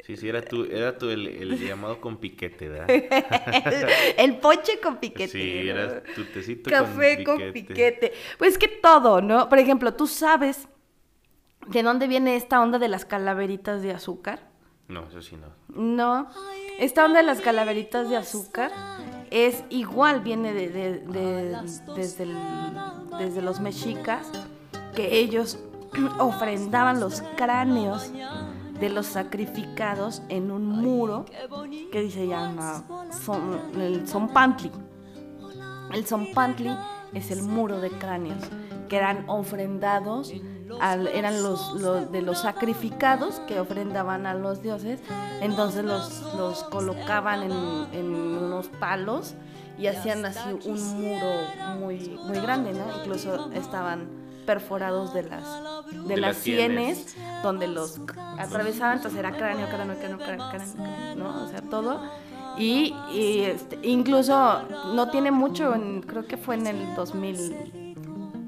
Sí, sí, era tú, era tú el, el llamado con piquete, ¿verdad? el ponche con piquete. Sí, ¿no? eras tu tecito Café con con piquete. piquete. Pues que todo, ¿no? Por ejemplo, ¿tú sabes de dónde viene esta onda de las calaveritas de azúcar? No, eso sí no. No. Esta onda de las calaveritas de azúcar es igual, viene de, de- de- desde, el- desde los mexicas, que ellos ofrendaban los cráneos de los sacrificados en un muro que se llama Son- el Zompantli. El Zompantli es el muro de cráneos que eran ofrendados, al- eran los, los- de los sacrificados que ofrendaban a los dioses, entonces los, los colocaban en, en unos palos y hacían así un muro muy, muy grande, ¿no? Incluso estaban perforados de las, de De las sienes. sienes donde los atravesaban, entonces era cráneo, cráneo, cráneo, cráneo, cráneo, cráneo, ¿no? O sea, todo. Y, y, este, incluso no tiene mucho, en- creo que fue en el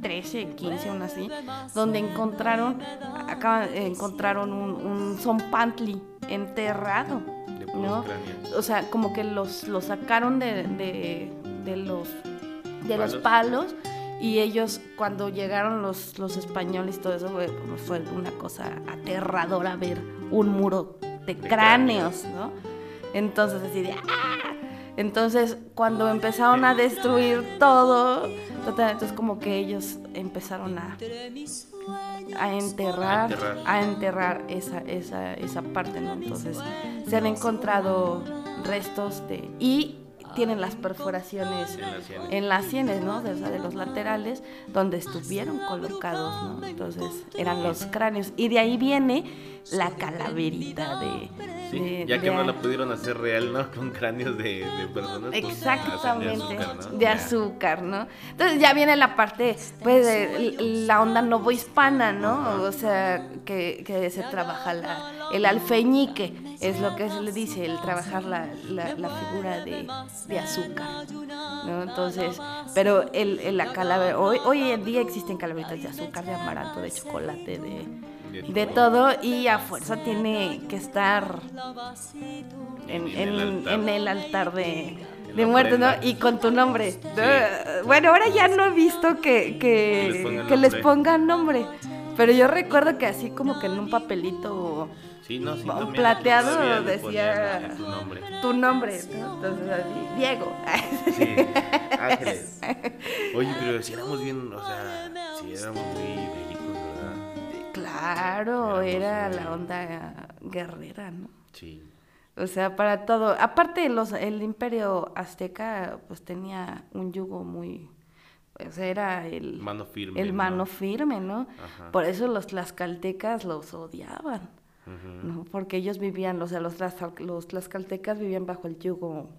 2013, 15, aún así, donde encontraron, acaban, encontraron un, un zompantli enterrado, ¿no? cráneos. O sea, como que los, los sacaron de, de, de los, de los Palos. palos y ellos cuando llegaron los, los españoles y todo eso fue, fue una cosa aterradora ver un muro de, cráneos, ¿no? Entonces así de ¡ah! Entonces cuando empezaron a destruir todo, entonces como que ellos empezaron a, a enterrar, A enterrar. esa, esa, esa parte, ¿no? Entonces se han encontrado restos de... y tienen las perforaciones En las sienes. en las sienes, ¿no? De, o sea, de los laterales, donde estuvieron colocados, ¿no? Entonces eran los cráneos. Y de ahí viene la calaverita de... Sí, de- ya que de- no la pudieron hacer real, ¿no? Con cráneos de, de personas. pues, Exactamente, hacen de azúcar, ¿no? de azúcar, ¿no? Entonces ya viene la parte, pues, de la onda novohispana, ¿no? O sea, que, que se trabaja la, el alfeñique, es lo que se le dice, el trabajar la, la, la figura de, de azúcar, ¿no? Entonces, pero el, el- la calavera, hoy, hoy en día existen calaveritas de azúcar, de amaranto, de chocolate, de, de todo, y a fuerza tiene que estar en, En el altar. en el altar de, de ofrenda. Y con tu nombre. ¿no? Bueno, ahora ya no he visto que, Que les que, pongan que les nombre. pongan nombre. Pero yo recuerdo que así como que en un papelito Sí, no, sí, un plateado decía- tu nombre. tu nombre, ¿no? Entonces así, Diego. Sí, Ángeles. Oye, pero si éramos bien, o sea, si éramos muy. Claro, Éramos era muy- la onda guerrera, ¿no? Sí. O sea, para todo. Aparte, los, el imperio azteca pues tenía un yugo muy... O sea, era el... Mano firme. el ¿no? mano firme, ¿no? Ajá. Por eso los tlaxcaltecas los odiaban, Ujú. ¿no? Porque ellos vivían, o sea, los, tlaxcal- los tlaxcaltecas vivían bajo el yugo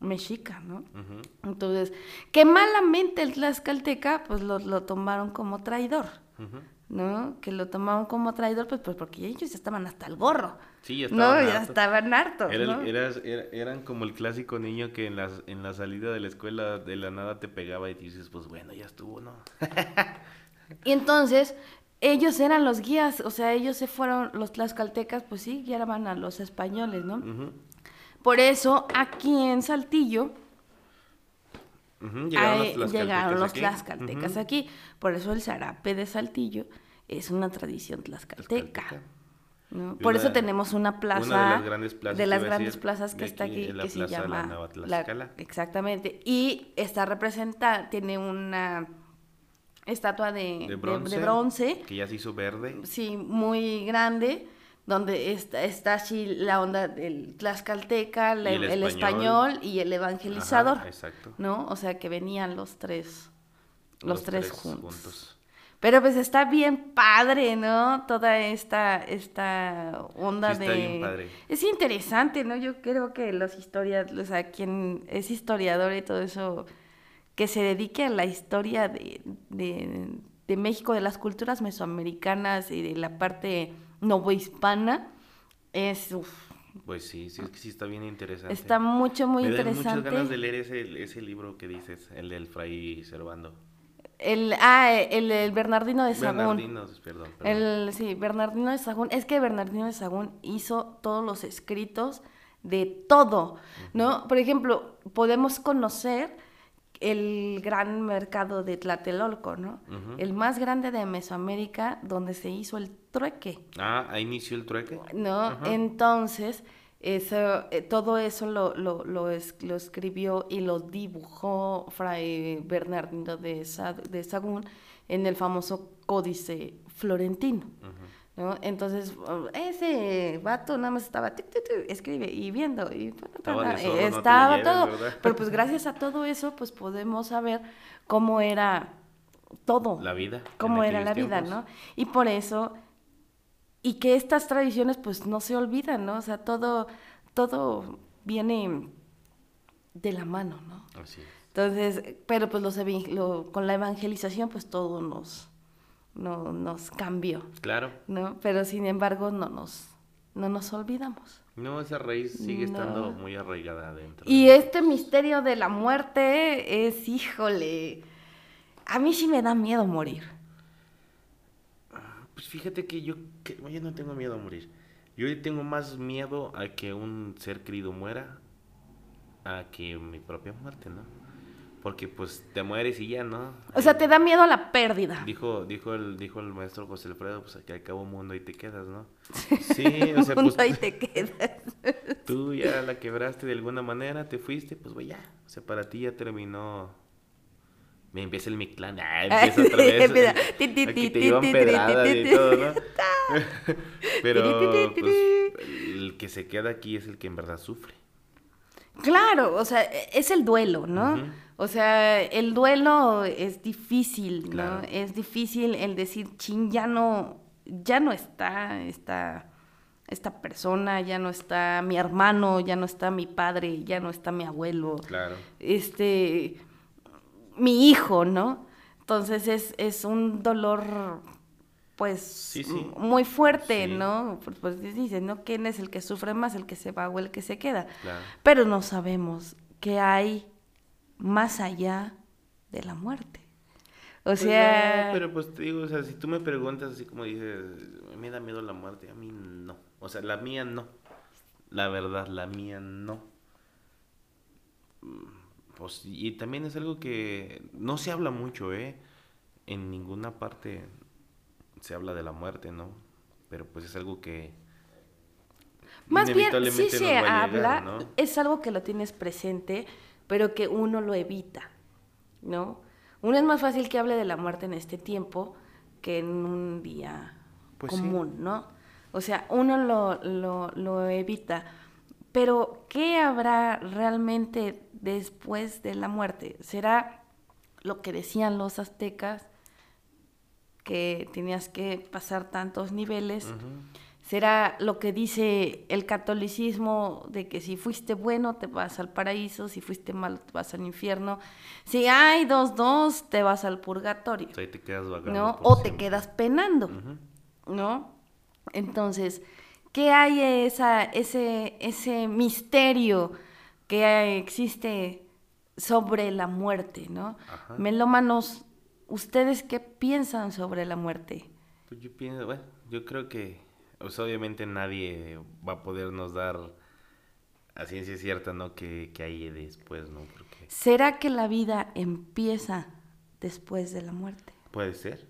mexica, ¿no? Ujú. Entonces, que malamente el tlaxcalteca, pues lo, lo tomaron como traidor, Ujú. ¿No? Que lo tomaron como traidor, pues, pues porque ellos estaban hasta el gorro. Sí, ya No, estaban ya hartos. estaban hartos, Era ¿no? eras- era- eran como el clásico niño que en, las, en la salida de la escuela de la nada te pegaba y dices, pues bueno, ya estuvo, ¿no? Y entonces, ellos eran los guías, o sea, ellos se fueron, los tlaxcaltecas, pues sí, guiaban a los españoles, ¿no? Por eso, aquí en Saltillo, Llegaron los llegaron los aquí. tlaxcaltecas Ujú. aquí. Por eso el zarape de Saltillo es una tradición tlaxcalteca. Por una- eso tenemos una plaza una de las grandes plazas de que las grandes decir, plazas que está aquí, que se La llama la- exactamente y está representada tiene una estatua de, De bronce, de bronce Que ya se hizo verde. sí, muy grande, donde está, está así la onda del tlaxcalteca, la- el, el español. español. y el evangelizador, Ajá, exacto. ¿no? O sea, que venían los tres, los, tres, juntos. Pero pues está bien padre, ¿no? Toda esta, esta onda Sí, de... está bien padre. Es interesante, ¿no? Yo creo que los historiadores, o sea, quien es historiador y todo eso, que se dedique a la historia de, de, de México, de las culturas mesoamericanas y de la parte novohispana, es, uf, Pues sí, sí, es que sí está bien interesante. está mucho, muy Me interesante. muchas ganas de leer ese, ese libro que dices, el del Fray Servando. El, ah, el, el Bernardino de Sagún. Bernardino, perdón. perdón. El, sí, Bernardino de Sagún. Es que Bernardino de Sagún hizo todos los escritos de todo, ¿no? Por ejemplo, podemos conocer el gran mercado de Tlatelolco, ¿no? El más grande de Mesoamérica, donde se hizo el trueque, Ah, ahí inició el trueque. ¿no? Entonces, eso, eh, todo eso lo, lo, lo, es- lo escribió y lo dibujó Fray Bernardino de, Sa- de Sagún en el famoso Códice Florentino. ¿no? Entonces, uh, ese vato nada más estaba tic, tic, tic, escribe y viendo y Estaba no todo. Pero pues gracias a todo eso, pues podemos saber cómo era todo La vida. cómo era la vida. ¿no? Y por eso, y que estas tradiciones pues no se olvidan, ¿no? O sea, todo, todo viene de la mano, ¿no? Así es. Entonces, pero pues los lo- con la evangelización pues todo nos, no, nos cambió, Claro. ¿no? Pero sin embargo no nos, no nos olvidamos. No, esa raíz sigue No. estando muy arraigada adentro. Y este misterio de la muerte es, híjole, a mí sí me da miedo morir. Pues fíjate que yo, que, yo no tengo miedo a morir. Yo tengo más miedo a que un ser querido muera a que mi propia muerte, ¿no? Porque pues te mueres y ya, ¿no? O sea, te da miedo la pérdida. Dijo, dijo el, dijo el maestro José Alfredo, pues que al cabo mundo y te quedas, ¿no? Sí, o sea, Mundo pues ahí te quedas. tú ya la quebraste de alguna manera, te fuiste, pues güey, ya. O sea, para ti ya terminó. Me empieza el Mictlán, ah, empieza otra vez. Empieza, eh, ti, Aquí te llevan pedradas y todo, ¿no? Pero pues, el que se queda aquí es el que en verdad sufre. Claro, o sea, es el duelo, ¿no? Ujú. O sea, el duelo es difícil, ¿no? Claro. Es difícil el decir, chin, ya no, ya no está esta, esta persona, ya no está mi hermano, ya no está mi padre, ya no está mi abuelo. Claro. este, mi hijo, ¿no? Entonces es, es un dolor, pues, Sí, sí. m- muy fuerte, Sí. ¿no? Pues, pues dicen, ¿no? ¿Quién es el que sufre más, el que se va o el que se queda? Claro. Pero no sabemos qué hay más allá de la muerte. O Pues sea, no, pero pues te digo, o sea, si tú me preguntas así como dices, me da miedo la muerte, a mí no. O sea, la mía no. La verdad, la mía no. Pues, y también es algo que no se habla mucho, ¿eh? En ninguna parte se habla de la muerte, ¿no? Pero pues es algo que Más bien, sí se habla, llegar, ¿no? es algo que lo tienes presente, pero que uno lo evita, ¿no? Uno es más fácil que hable de la muerte en este tiempo que en un día Pues sí. común, ¿no? O sea, uno lo, lo, lo evita. Pero, ¿qué habrá realmente después de la muerte? ¿Será lo que decían los aztecas, que tenías que pasar tantos niveles? Será lo que dice el catolicismo de que si fuiste bueno te vas al paraíso, si fuiste malo te vas al infierno, si hay dos dos te vas al purgatorio, Pues ahí te quedas vagando ¿no? O te quedas penando. ¿no? Entonces, ¿qué hay esa, ese, ese misterio que existe sobre la muerte, ¿no? Ajá. Melómanos, ¿ustedes qué piensan sobre la muerte? Pues yo pienso, bueno, yo creo que pues, obviamente nadie va a podernos dar a ciencia cierta, ¿no? Que, que hay después, ¿no? Porque ¿Será que la vida empieza después de la muerte? puede ser.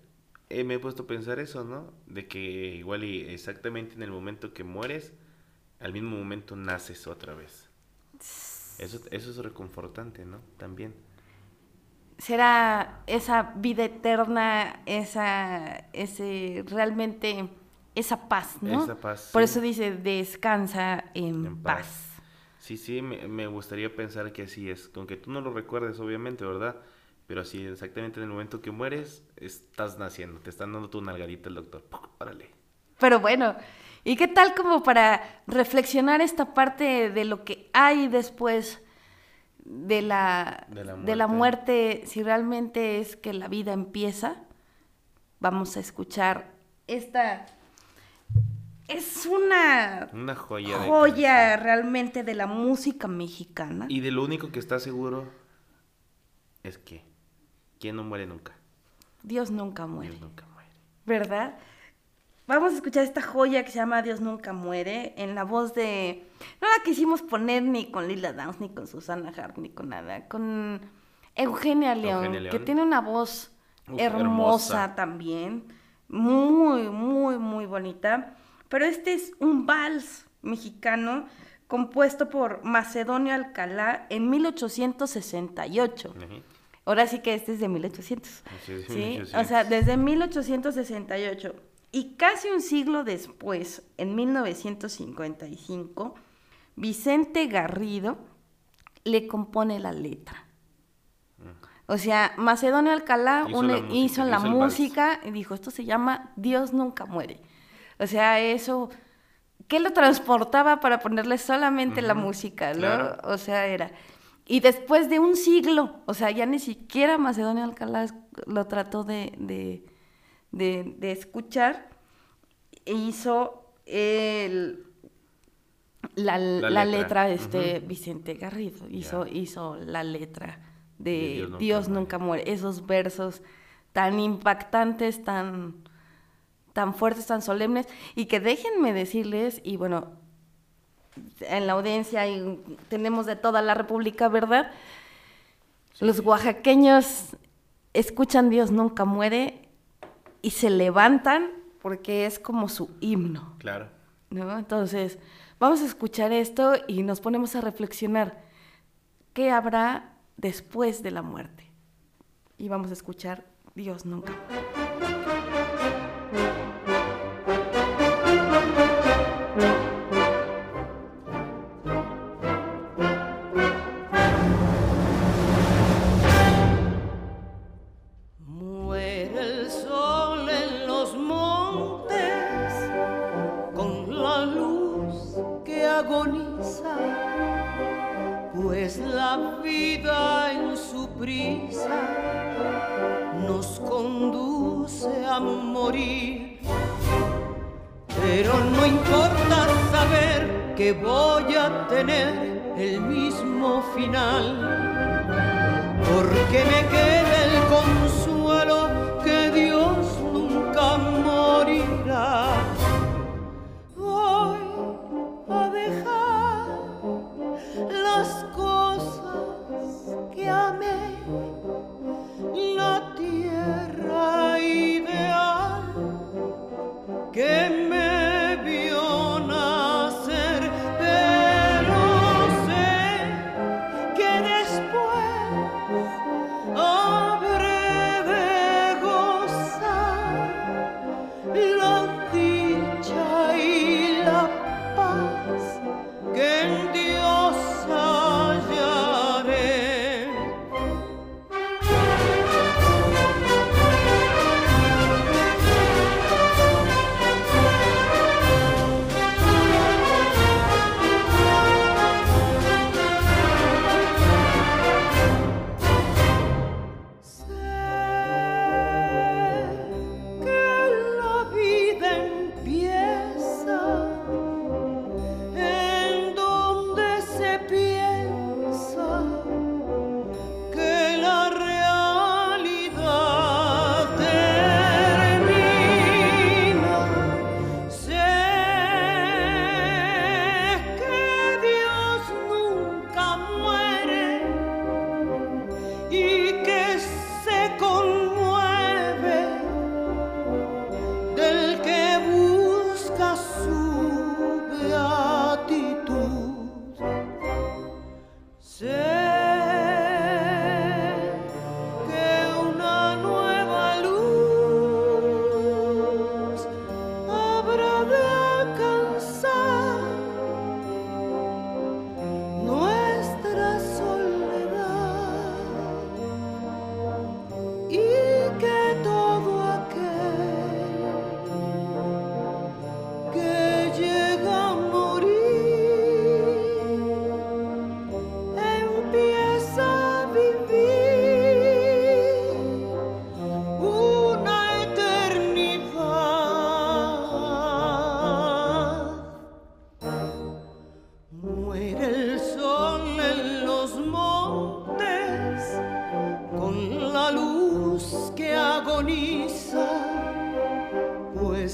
Eh, me he puesto a pensar eso, ¿no? De que igual y exactamente en el momento que mueres, al mismo momento naces otra vez. Eso, eso es reconfortante, ¿no? También. ¿Será esa vida eterna, esa, ese, realmente, esa paz, ¿no? Esa paz, Por sí. eso dice, descansa en, En paz. paz. Sí, sí, me, me gustaría pensar que así es. Aunque tú no lo recuerdes, obviamente, ¿verdad? Pero así, exactamente en el momento que mueres, estás naciendo. Te están dando tu nalgadita el doctor. ¡Puc! Órale. Pero bueno, ¿y qué tal como para reflexionar esta parte de lo que hay después de la, De la de la muerte. si realmente es que la vida empieza? Vamos a escuchar esta... Es una Una joya. joya realmente de la música mexicana. Y de lo único que está seguro es que ¿quién no muere nunca? Dios nunca muere, Dios nunca muere. ¿verdad? Vamos a escuchar esta joya que se llama Dios nunca muere en la voz de... No la quisimos poner ni con Lila Downs, ni con Susana Hart, ni con nada. Con Eugenia León, Eugenia que tiene una voz Uf, hermosa, hermosa. también. Muy, muy, muy bonita. Pero este es un vals mexicano compuesto por Macedonio Alcalá en 1868. Ujú. Ahora sí que este es de 1800. Sí, ¿sí? 1800. O sea, desde 1868. Y casi un siglo después, en 1955, Vicente Garrido le compone la letra. O sea, Macedonio Alcalá Hizo la música, hizo la hizo el vals. música y dijo, esto se llama Dios nunca muere. O sea, eso, ¿qué lo transportaba para ponerle solamente la música, no? claro. O sea, era. Y después de un siglo, o sea, ya ni siquiera Macedonio Alcalá lo trató de, de, de- de escuchar, e hizo el, la, la La letra, de este. Vicente Garrido, hizo, hizo la letra de, De Dios, Dios nunca, nunca muere. Esos versos tan impactantes, tan, tan fuertes, tan solemnes, y que déjenme decirles, y bueno, en la audiencia y tenemos de toda la República, ¿verdad? Los oaxaqueños escuchan Dios nunca muere y se levantan porque es como su himno, Claro. ¿no? Entonces, vamos a escuchar esto y nos ponemos a reflexionar qué habrá después de la muerte. Y vamos a escuchar Dios nunca Pero no importa saber que voy a tener el mismo final porque me queda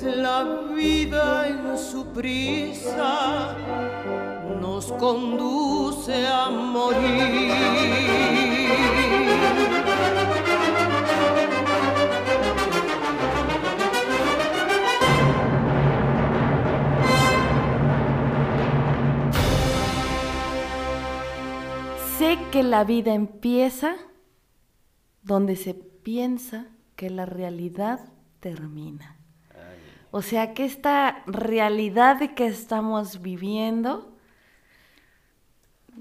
la vida en su prisa nos conduce a morir. Sé que la vida empieza donde se piensa que la realidad termina. O sea que esta realidad que estamos viviendo,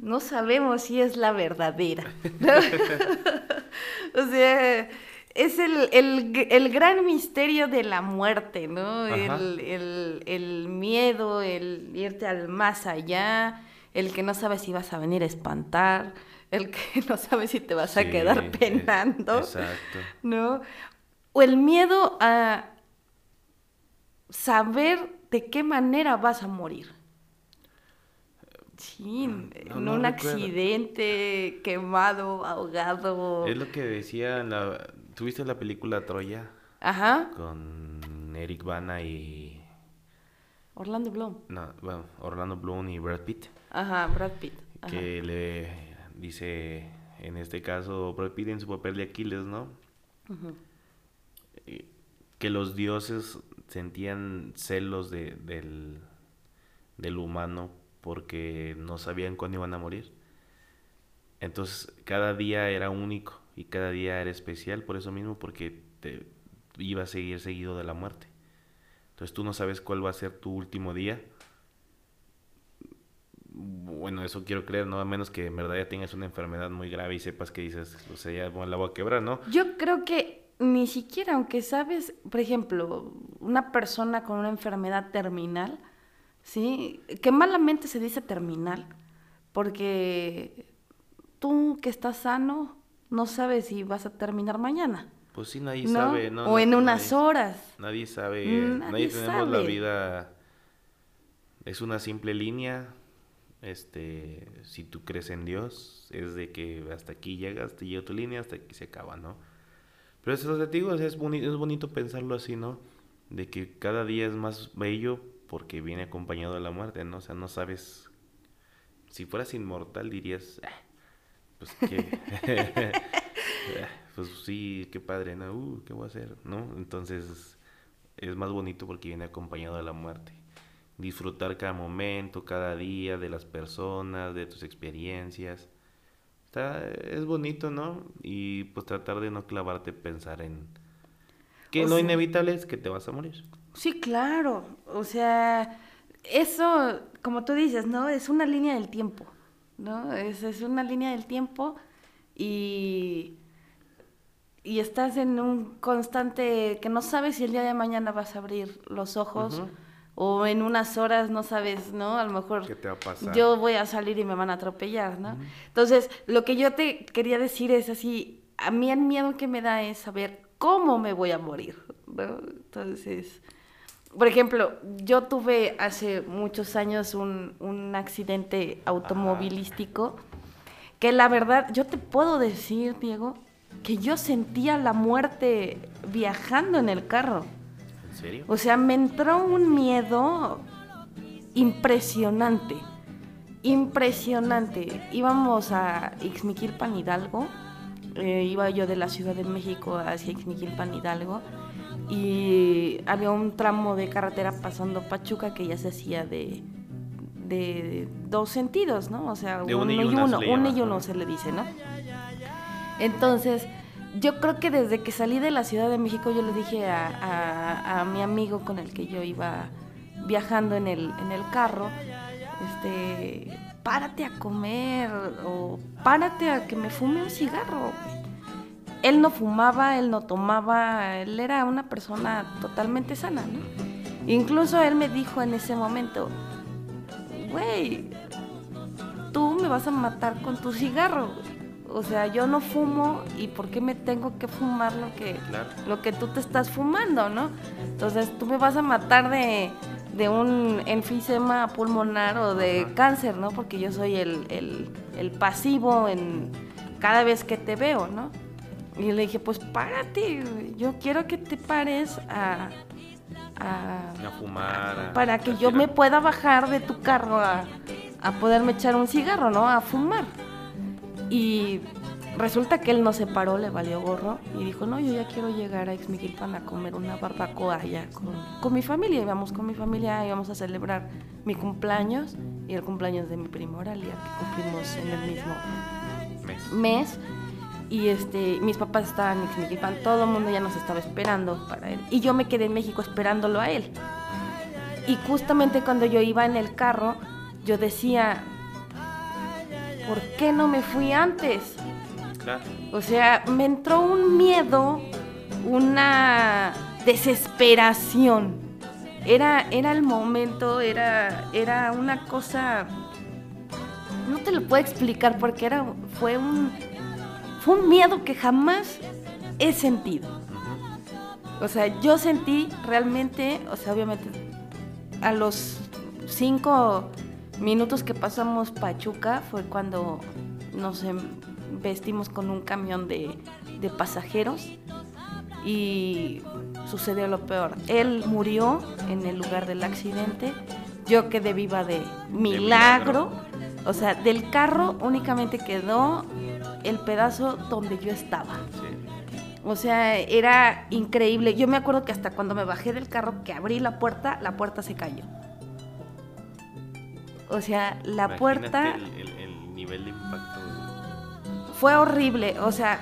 no sabemos si es la verdadera. o sea, es el, el- el gran misterio de la muerte, ¿no? El, el- el miedo, el irte al más allá, el que no sabes si vas a venir a espantar, el que no sabes si te vas a quedar eh, penando. Exacto. ¿no? O el miedo a saber de qué manera vas a morir. Sí, no, en no un recuerdo. accidente, quemado, ahogado. Es lo que decía la... ¿Tuviste la película Troya? Ajá, Con Eric Bana y... Orlando Bloom. No, bueno, Orlando Bloom y Brad Pitt. Ajá, Brad Pitt. Ajá. Que le dice, en este caso, Brad Pitt en su papel de Aquiles, ¿no? Ujú. Eh, Que los dioses sentían celos de- del, del humano porque no sabían cuándo iban a morir. Entonces, cada día era único y cada día era especial por eso mismo, porque te iba a seguir seguido de la muerte. Entonces, tú no sabes cuál va a ser tu último día. Bueno, eso quiero creer, ¿no? A menos que en verdad ya tengas una enfermedad muy grave y sepas que dices, o sea, ya la voy a quebrar, ¿no? Yo creo que ni siquiera, aunque sabes, por ejemplo, una persona con una enfermedad terminal, ¿sí? Que malamente se dice terminal, porque tú que estás sano no sabes si vas a terminar mañana, Pues sí, nadie ¿no? sabe, ¿no? o No- en unas nadie- horas. Nadie sabe, Nadie nadie tenemos la sabe. vida, es una simple línea, este, si tú crees en Dios, es de que hasta aquí llegas, te llega tu línea, hasta aquí se acaba, ¿no? Pero eso te digo, es, boni- es bonito pensarlo así, ¿no? De que cada día es más bello porque viene acompañado de la muerte, ¿no? O sea, no sabes, si fueras inmortal dirías, "Ah, pues que, pues sí, qué padre, ¿no? Uh, ¿qué voy a hacer? ¿No? Entonces es más bonito porque viene acompañado de la muerte. Disfrutar cada momento, cada día de las personas, de tus experiencias. Está, es bonito, ¿no? Y pues tratar de no clavarte pensar en que O lo sea- inevitable es que te vas a morir. Sí, claro. O sea, eso, como tú dices, ¿no? Es una línea del tiempo, ¿no? Es, es una línea del tiempo y, y estás en un constante que no sabes si el día de mañana vas a abrir los ojos. O en unas horas no sabes, ¿no? A lo mejor ¿Qué te va a pasar? yo voy a salir y me van a atropellar, ¿no? Entonces, lo que yo te quería decir es así, a mí el miedo que me da es saber cómo me voy a morir, ¿no? Entonces, por ejemplo, yo tuve hace muchos años un, un accidente automovilístico que la verdad, yo te puedo decir, Diego, que yo sentía la muerte viajando en el carro. O sea, me entró un miedo impresionante. Impresionante. Íbamos a Ixmiquilpan Hidalgo. eh, iba yo de la Ciudad de México hacia Ixmiquilpan Hidalgo. Y había un tramo de carretera pasando Pachuca que ya se hacía de, de dos sentidos, ¿no? O sea, De uno uno y uno, uno y uno se le dice, ¿no? Entonces, yo creo que desde que salí de la Ciudad de México, yo le dije a, a- mi amigo con el que yo iba viajando en el, en el carro, este, párate a comer o párate a que me fume un cigarro. Él no fumaba, él no tomaba, él era una persona totalmente sana, ¿no? Incluso él me dijo en ese momento, güey, tú me vas a matar con tu cigarro. O sea, yo no fumo y ¿por qué me tengo que fumar lo que, Claro. lo que tú te estás fumando, no? Entonces tú me vas a matar de, de un enfisema pulmonar o de Ajá. cáncer, ¿no? Porque yo soy el, el- el pasivo en cada vez que te veo, ¿no? Y le dije, pues párate, yo quiero que te pares a... a A fumar. a- para que a yo me pueda bajar de tu carro a, a poderme echar un cigarro, ¿no? A fumar. Y resulta que él no se paró, le valió gorro y dijo, no, yo ya quiero llegar a Ixmiquilpan a comer una barbacoa allá con, con mi familia. Íbamos con mi familia, íbamos a celebrar mi cumpleaños y el cumpleaños de mi primo Oralia, que cumplimos en el mismo Mes. mes y este mis papás estaban en Ixmiquilpan, todo el mundo ya nos estaba esperando para él y yo me quedé en México esperándolo a él. Y justamente cuando yo iba en el carro, yo decía, ¿por qué no me fui antes? Claro. O sea, me entró un miedo, una desesperación. Era, era el momento, era, era una cosa. No te lo puedo explicar porque era, fue un, fue un miedo que jamás he sentido. O sea, yo sentí realmente, o sea, obviamente, a los cinco minutos que pasamos Pachuca fue cuando nos em- vestimos con un camión de, de pasajeros y sucedió lo peor. Él murió en el lugar del accidente, yo quedé viva de milagro. O sea, del carro únicamente quedó el pedazo donde yo estaba. O sea, era increíble. Yo me acuerdo que hasta cuando me bajé del carro, que abrí la puerta, la puerta se cayó. O sea, la Imagínate puerta El, el- el nivel de impacto. fue horrible. O sea,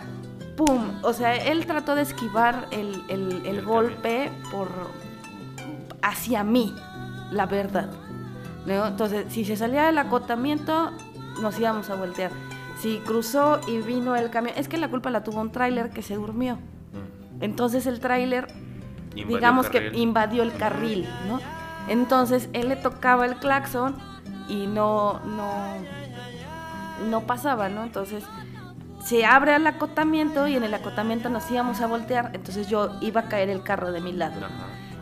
¡pum! O sea, él trató de esquivar el, el- el golpe por hacia mí, la verdad. ¿no? Entonces, si se salía del acotamiento, nos íbamos a voltear. Si cruzó y vino el camión, es que la culpa la tuvo un tráiler que se durmió. Mm. Entonces el tráiler digamos el que invadió el carril, ¿no? Entonces él le tocaba el claxon y no, no, no pasaba, ¿no? Entonces se abre el acotamiento y en el acotamiento nos íbamos a voltear, entonces yo iba a caer el carro de mi lado.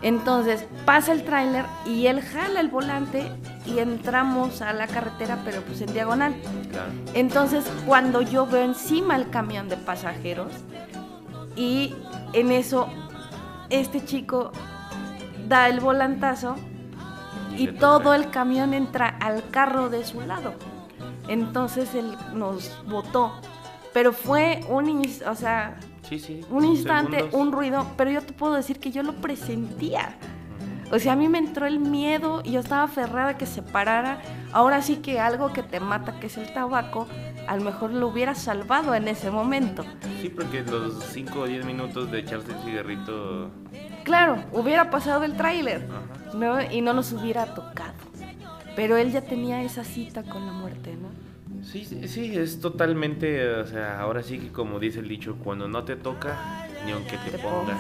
Entonces pasa el tráiler y él jala el volante y entramos a la carretera, pero pues en diagonal. Entonces, cuando yo veo encima el camión de pasajeros y en eso este chico da el volantazo y todo el camión entra al carro de su lado. Entonces él nos botó. Pero fue un, o sea, Sí, sí. un instante, segundos. un ruido, pero yo te puedo decir que yo lo presentía. O sea, a mí me entró el miedo y yo estaba aferrada a que se parara. Ahora sí que algo que te mata, que es el tabaco, a lo mejor lo hubiera salvado en ese momento. Sí, porque los 5 o 10 minutos de echarse el cigarrito. Claro, hubiera pasado el tráiler. ¿no? Y no nos hubiera tocado. Pero él ya tenía esa cita con la muerte, ¿no? Sí, sí, sí, es totalmente, o sea, ahora sí que como dice el dicho, cuando no te toca, ni aunque te, Te pongas.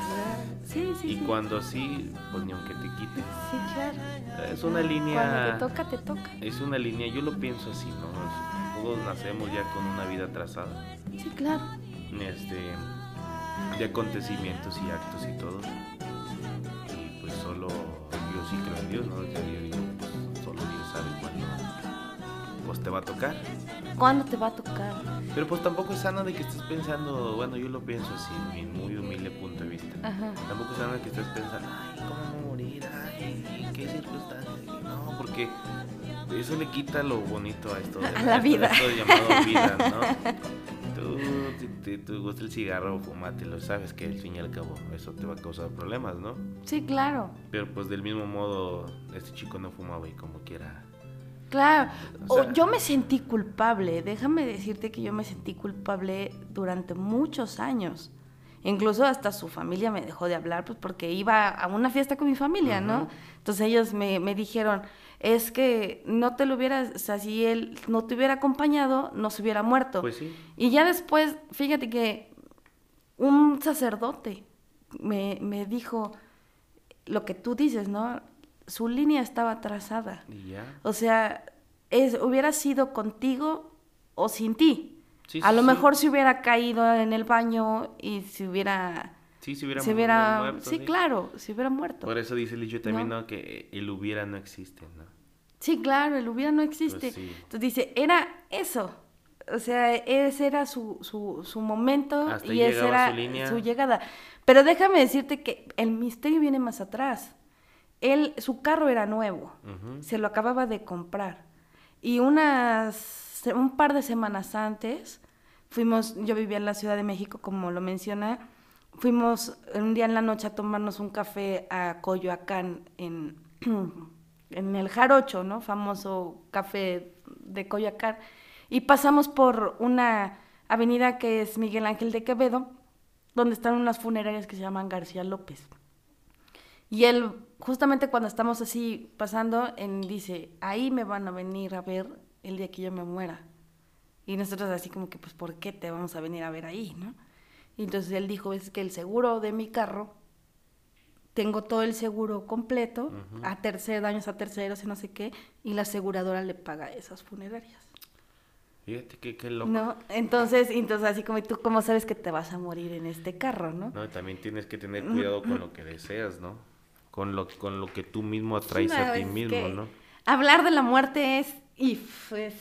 Sí, sí, Y sí. cuando sí, pues ni aunque te quites. Sí, claro. Es una Cuando línea... te toca, te toca. Es una línea, yo lo pienso así, ¿no? Todos nacemos ya con una vida trazada. Sí, claro. este de acontecimientos y actos y todo y pues solo yo sí creo en Dios no yo digo pues, solo Dios sabe cuándo pues te va a tocar ¿Cuándo te va a tocar? pero pues tampoco es sano de que estés pensando bueno yo lo pienso así mi muy humilde punto de vista Ajá. tampoco es sano de que estés pensando ay cómo voy a morir ay qué circunstancias no porque eso le quita lo bonito a esto A la vida. esto llamado vida no tú si te, te gusta el cigarro fumátelo sabes que al fin y al cabo eso te va a causar problemas no Sí, claro. pero pues del mismo modo este chico no fumaba y como quiera Claro. O yo me sentí culpable. Déjame decirte que yo me sentí culpable durante muchos años. Incluso hasta su familia me dejó de hablar, pues porque iba a una fiesta con mi familia, ¿no? Entonces ellos me, me dijeron, es que no te lo hubieras, o sea, si él no te hubiera acompañado, no se hubiera muerto. pues sí Y ya después, fíjate que un sacerdote me, me dijo lo que tú dices, ¿no? Su línea estaba trazada. y ya O sea, es, hubiera sido contigo o sin ti. Sí, a sí, lo mejor se hubiera caído en el baño y se hubiera... sí se hubiera, se hubiera muerto, sí, claro, se hubiera muerto. por eso dice el dicho también No. no, que el hubiera no existe no Sí, claro, el hubiera no existe. Pues sí. Entonces dice, era eso. O sea, ese era su, su, su momento Hasta y esa era su línea. su llegada. Pero déjame decirte que el misterio viene más atrás. Él, su carro era nuevo, se lo acababa de comprar. Y unas, un par de semanas antes, fuimos, yo vivía en la Ciudad de México, como lo menciona, fuimos un día en la noche a tomarnos un café a Coyoacán, en, en el Jarocho, ¿no? Famoso café de Coyoacán. Y pasamos por una avenida que es Miguel Ángel de Quevedo, donde están unas funerarias que se llaman García López. Y él, justamente cuando estamos así pasando, él dice, ahí me van a venir a ver el día que yo me muera. Y nosotros así como que, pues, ¿por qué te vamos a venir a ver ahí, no? Y entonces él dijo, es que el seguro de mi carro, tengo todo el seguro completo, a terceros, daños a terceros y no sé qué, y la aseguradora le paga esas funerarias. fíjate que qué loco ¿No? Entonces, entonces así como, ¿y tú cómo sabes que te vas a morir en este carro, no? No, también tienes que tener cuidado con lo que deseas, ¿no? Con lo, con lo que tú mismo atraes No, a ti mismo, ¿no? Hablar de la muerte es... Y pues...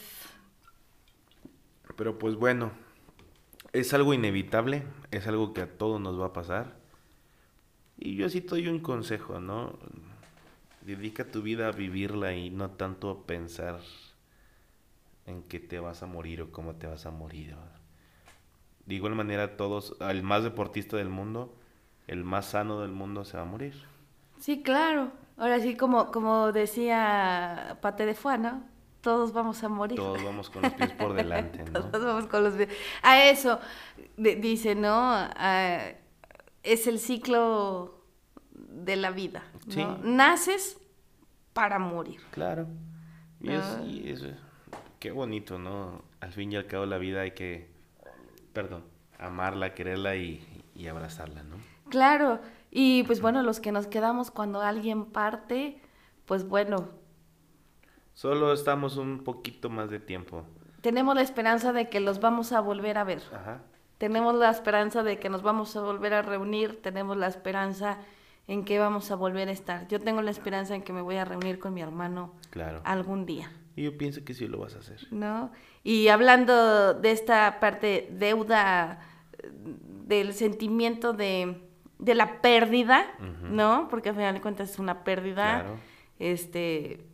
Pero pues bueno, es algo inevitable, es algo que a todos nos va a pasar. Y yo sí te doy un consejo, ¿no? Dedica tu vida a vivirla y no tanto a pensar en que te vas a morir o cómo te vas a morir. De igual manera, todos, el más deportista del mundo, el más sano del mundo se va a morir. Sí, claro. Ahora sí, como, como decía Pate de Fuá, ¿no? Todos vamos a morir. Todos vamos con los pies por delante, ¿no? Todos vamos con los pies. A eso dice, ¿no? Es el ciclo de la vida. Naces para morir. Claro. Y es, Ah. y es- qué bonito, ¿no? Al fin y al cabo la vida hay que, perdón, amarla, quererla y, y abrazarla, ¿no? Claro. Y pues bueno, los que nos quedamos cuando alguien parte, pues bueno, Solo estamos un poquito más de tiempo. tenemos la esperanza de que los vamos a volver a ver. Ajá. Tenemos la esperanza de que nos vamos a volver a reunir, tenemos la esperanza en que vamos a volver a estar. Yo tengo la esperanza en que me voy a reunir con mi hermano Claro. algún día, Y yo pienso que sí lo vas a hacer. ¿no? Y hablando de esta parte deuda del sentimiento de, de la pérdida. ¿no? Porque al final de cuentas es una pérdida. Claro. Este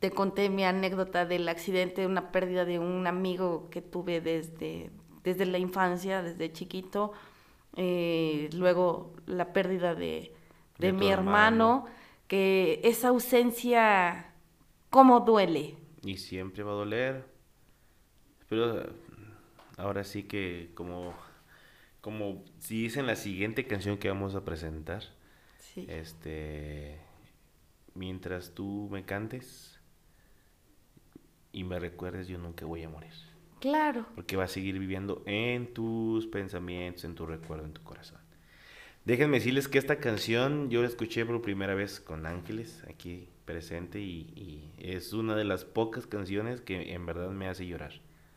te conté mi anécdota del accidente, una pérdida de un amigo que tuve desde, desde la infancia, desde chiquito. Eh, luego la pérdida de, de De mi hermano, que esa ausencia, ¿cómo duele? Y siempre va a doler. Pero ahora sí que como, como si dice en la siguiente canción que vamos a presentar, Sí. este, mientras tú me cantes, y me recuerdes, yo nunca voy a morir. Claro. Porque va a seguir viviendo en tus pensamientos, en tu recuerdo, en tu corazón. Déjenme decirles que esta canción yo la escuché por primera vez con Ángeles aquí presente y, y es una de las pocas canciones que en verdad me hace llorar.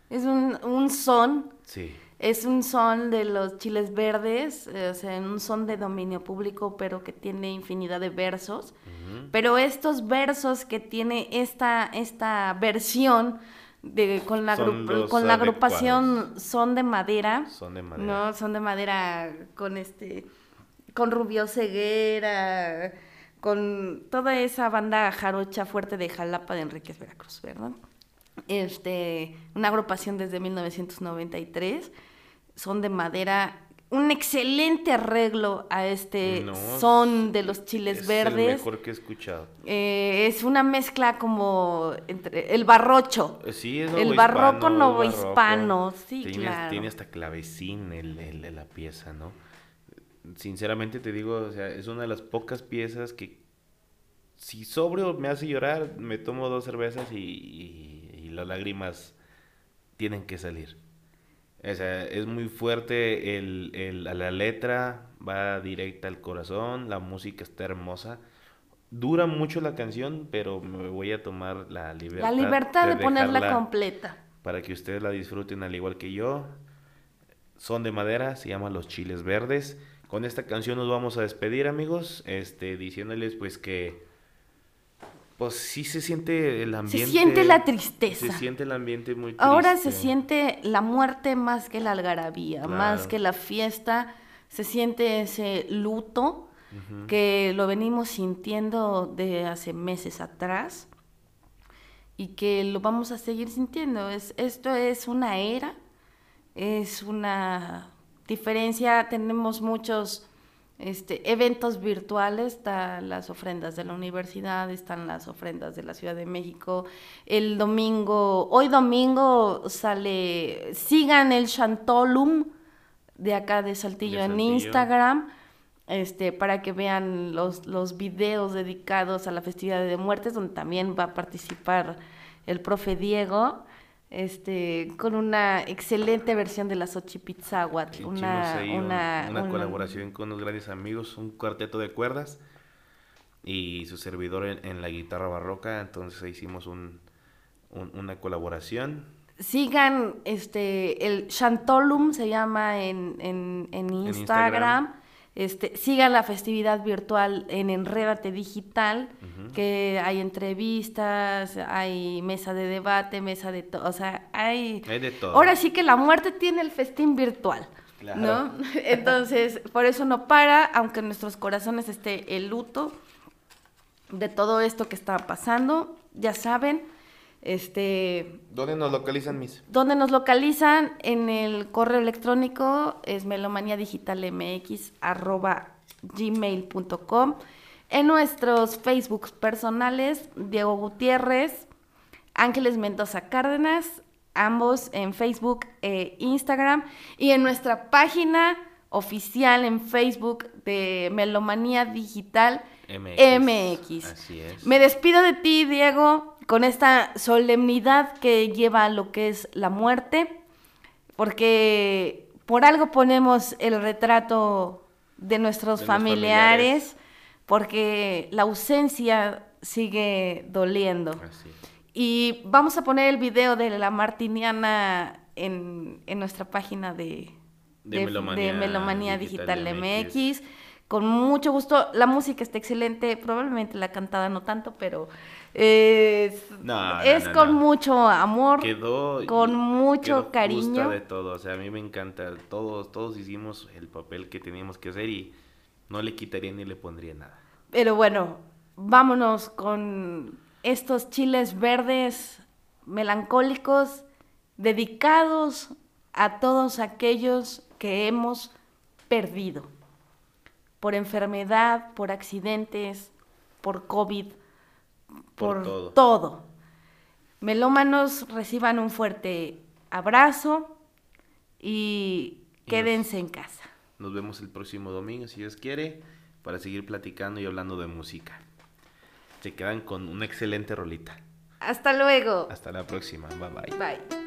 Es un, un son, Sí, es un son de los chiles verdes, eh, o sea, un son de dominio público, pero que tiene infinidad de versos. Pero estos versos que tiene esta, esta versión de, con, la, con la agrupación Son de Madera, son de madera. ¿no? Son de Madera con este, con Rubio Ceguera, con toda esa banda jarocha fuerte de Jalapa de Enríquez Veracruz, ¿verdad? Este, una agrupación desde 1993, Son de Madera, un excelente arreglo a este No, son de los chiles es verdes. el mejor que he escuchado. Eh, es una mezcla como entre el barrocho. Eh, Sí, es El barroco es novohispano, sí, tiene, claro. Tiene hasta clavecín el, el- el- la pieza, ¿no? Sinceramente te digo, o sea, es una de las pocas piezas que si sobrio me hace llorar, me tomo dos cervezas y, y- y las lágrimas tienen que salir. O sea, es muy fuerte el, el- la letra, va directa al corazón, la música está hermosa. Dura mucho la canción, pero me voy a tomar la libertad. La libertad de, ponerla dejarla completa. Para que ustedes la disfruten al igual que yo. Son de madera, se llama Los Chiles Verdes. Con esta canción nos vamos a despedir, amigos, este, diciéndoles pues que pues sí se siente el ambiente. siente la tristeza. Se siente el ambiente muy triste. Ahora se siente la muerte más que la algarabía, más que la fiesta. Se siente ese luto que lo venimos sintiendo de hace meses atrás y que lo vamos a seguir sintiendo. Es, esto es una era, es una diferencia. Tenemos muchos este, eventos virtuales, están las ofrendas de la universidad, están las ofrendas de la Ciudad de México. El domingo, hoy domingo sale, sigan el Chantolum de acá de Saltillo, De en. Instagram. Este, para que vean los, los videos dedicados a la festividad de muertes, donde también va a participar el profe Diego, este, con una excelente versión de la Xochipitzahuatl, una, ahí un- una, una una- colaboración con unos grandes amigos, un cuarteto de cuerdas y su servidor en, en la guitarra barroca. Entonces hicimos un, un- una colaboración. Sigan este el Chantolum se llama en, en, en Instagram. Instagram. Este, sigan la festividad virtual en Enrédate Digital, que hay entrevistas, hay mesa de debate, mesa de todo, o sea, hay... Hay de todo. Ahora sí que la muerte tiene el festín virtual, Claro. ¿no? Entonces, por eso no para, aunque en nuestros corazones esté el luto de todo esto que está pasando, ya saben, este, ¿Dónde nos localizan, mis? donde nos localizan en el correo electrónico es melomaniadigitalmx@gmail.com. En nuestros Facebook personales, Diego Gutiérrez, Ángeles Mendoza Cárdenas, ambos en Facebook e Instagram. Y en nuestra página oficial en Facebook de Melomanía Digital MX. MX. Así es. Me despido de ti, Diego, con esta solemnidad que lleva a lo que es la muerte, porque por algo ponemos el retrato de nuestros De familiares, familiares. porque la ausencia sigue doliendo. Así. Y vamos a poner el video de la Martiniana en, en nuestra página de, De Melomanía Melomanía Digital Digital, MX. MX. Con mucho gusto. La música está excelente, probablemente la cantada no tanto, pero es, No, no, es no, con mucho amor, Quedó con mucho quedó cariño. de todo, o sea, a mí me encanta. Todos todos hicimos el papel que teníamos que hacer y no le quitaría ni le pondría nada. Pero bueno, vámonos con estos chiles verdes melancólicos dedicados a todos aquellos que hemos perdido por enfermedad, por accidentes, por COVID, Por por, todo. todo. Melómanos reciban un fuerte abrazo y Y quédense en casa. Nos vemos el próximo domingo, si Dios quiere, para seguir platicando y hablando de música. Se quedan con una excelente rolita. Hasta luego. Hasta la próxima. Bye bye. Bye.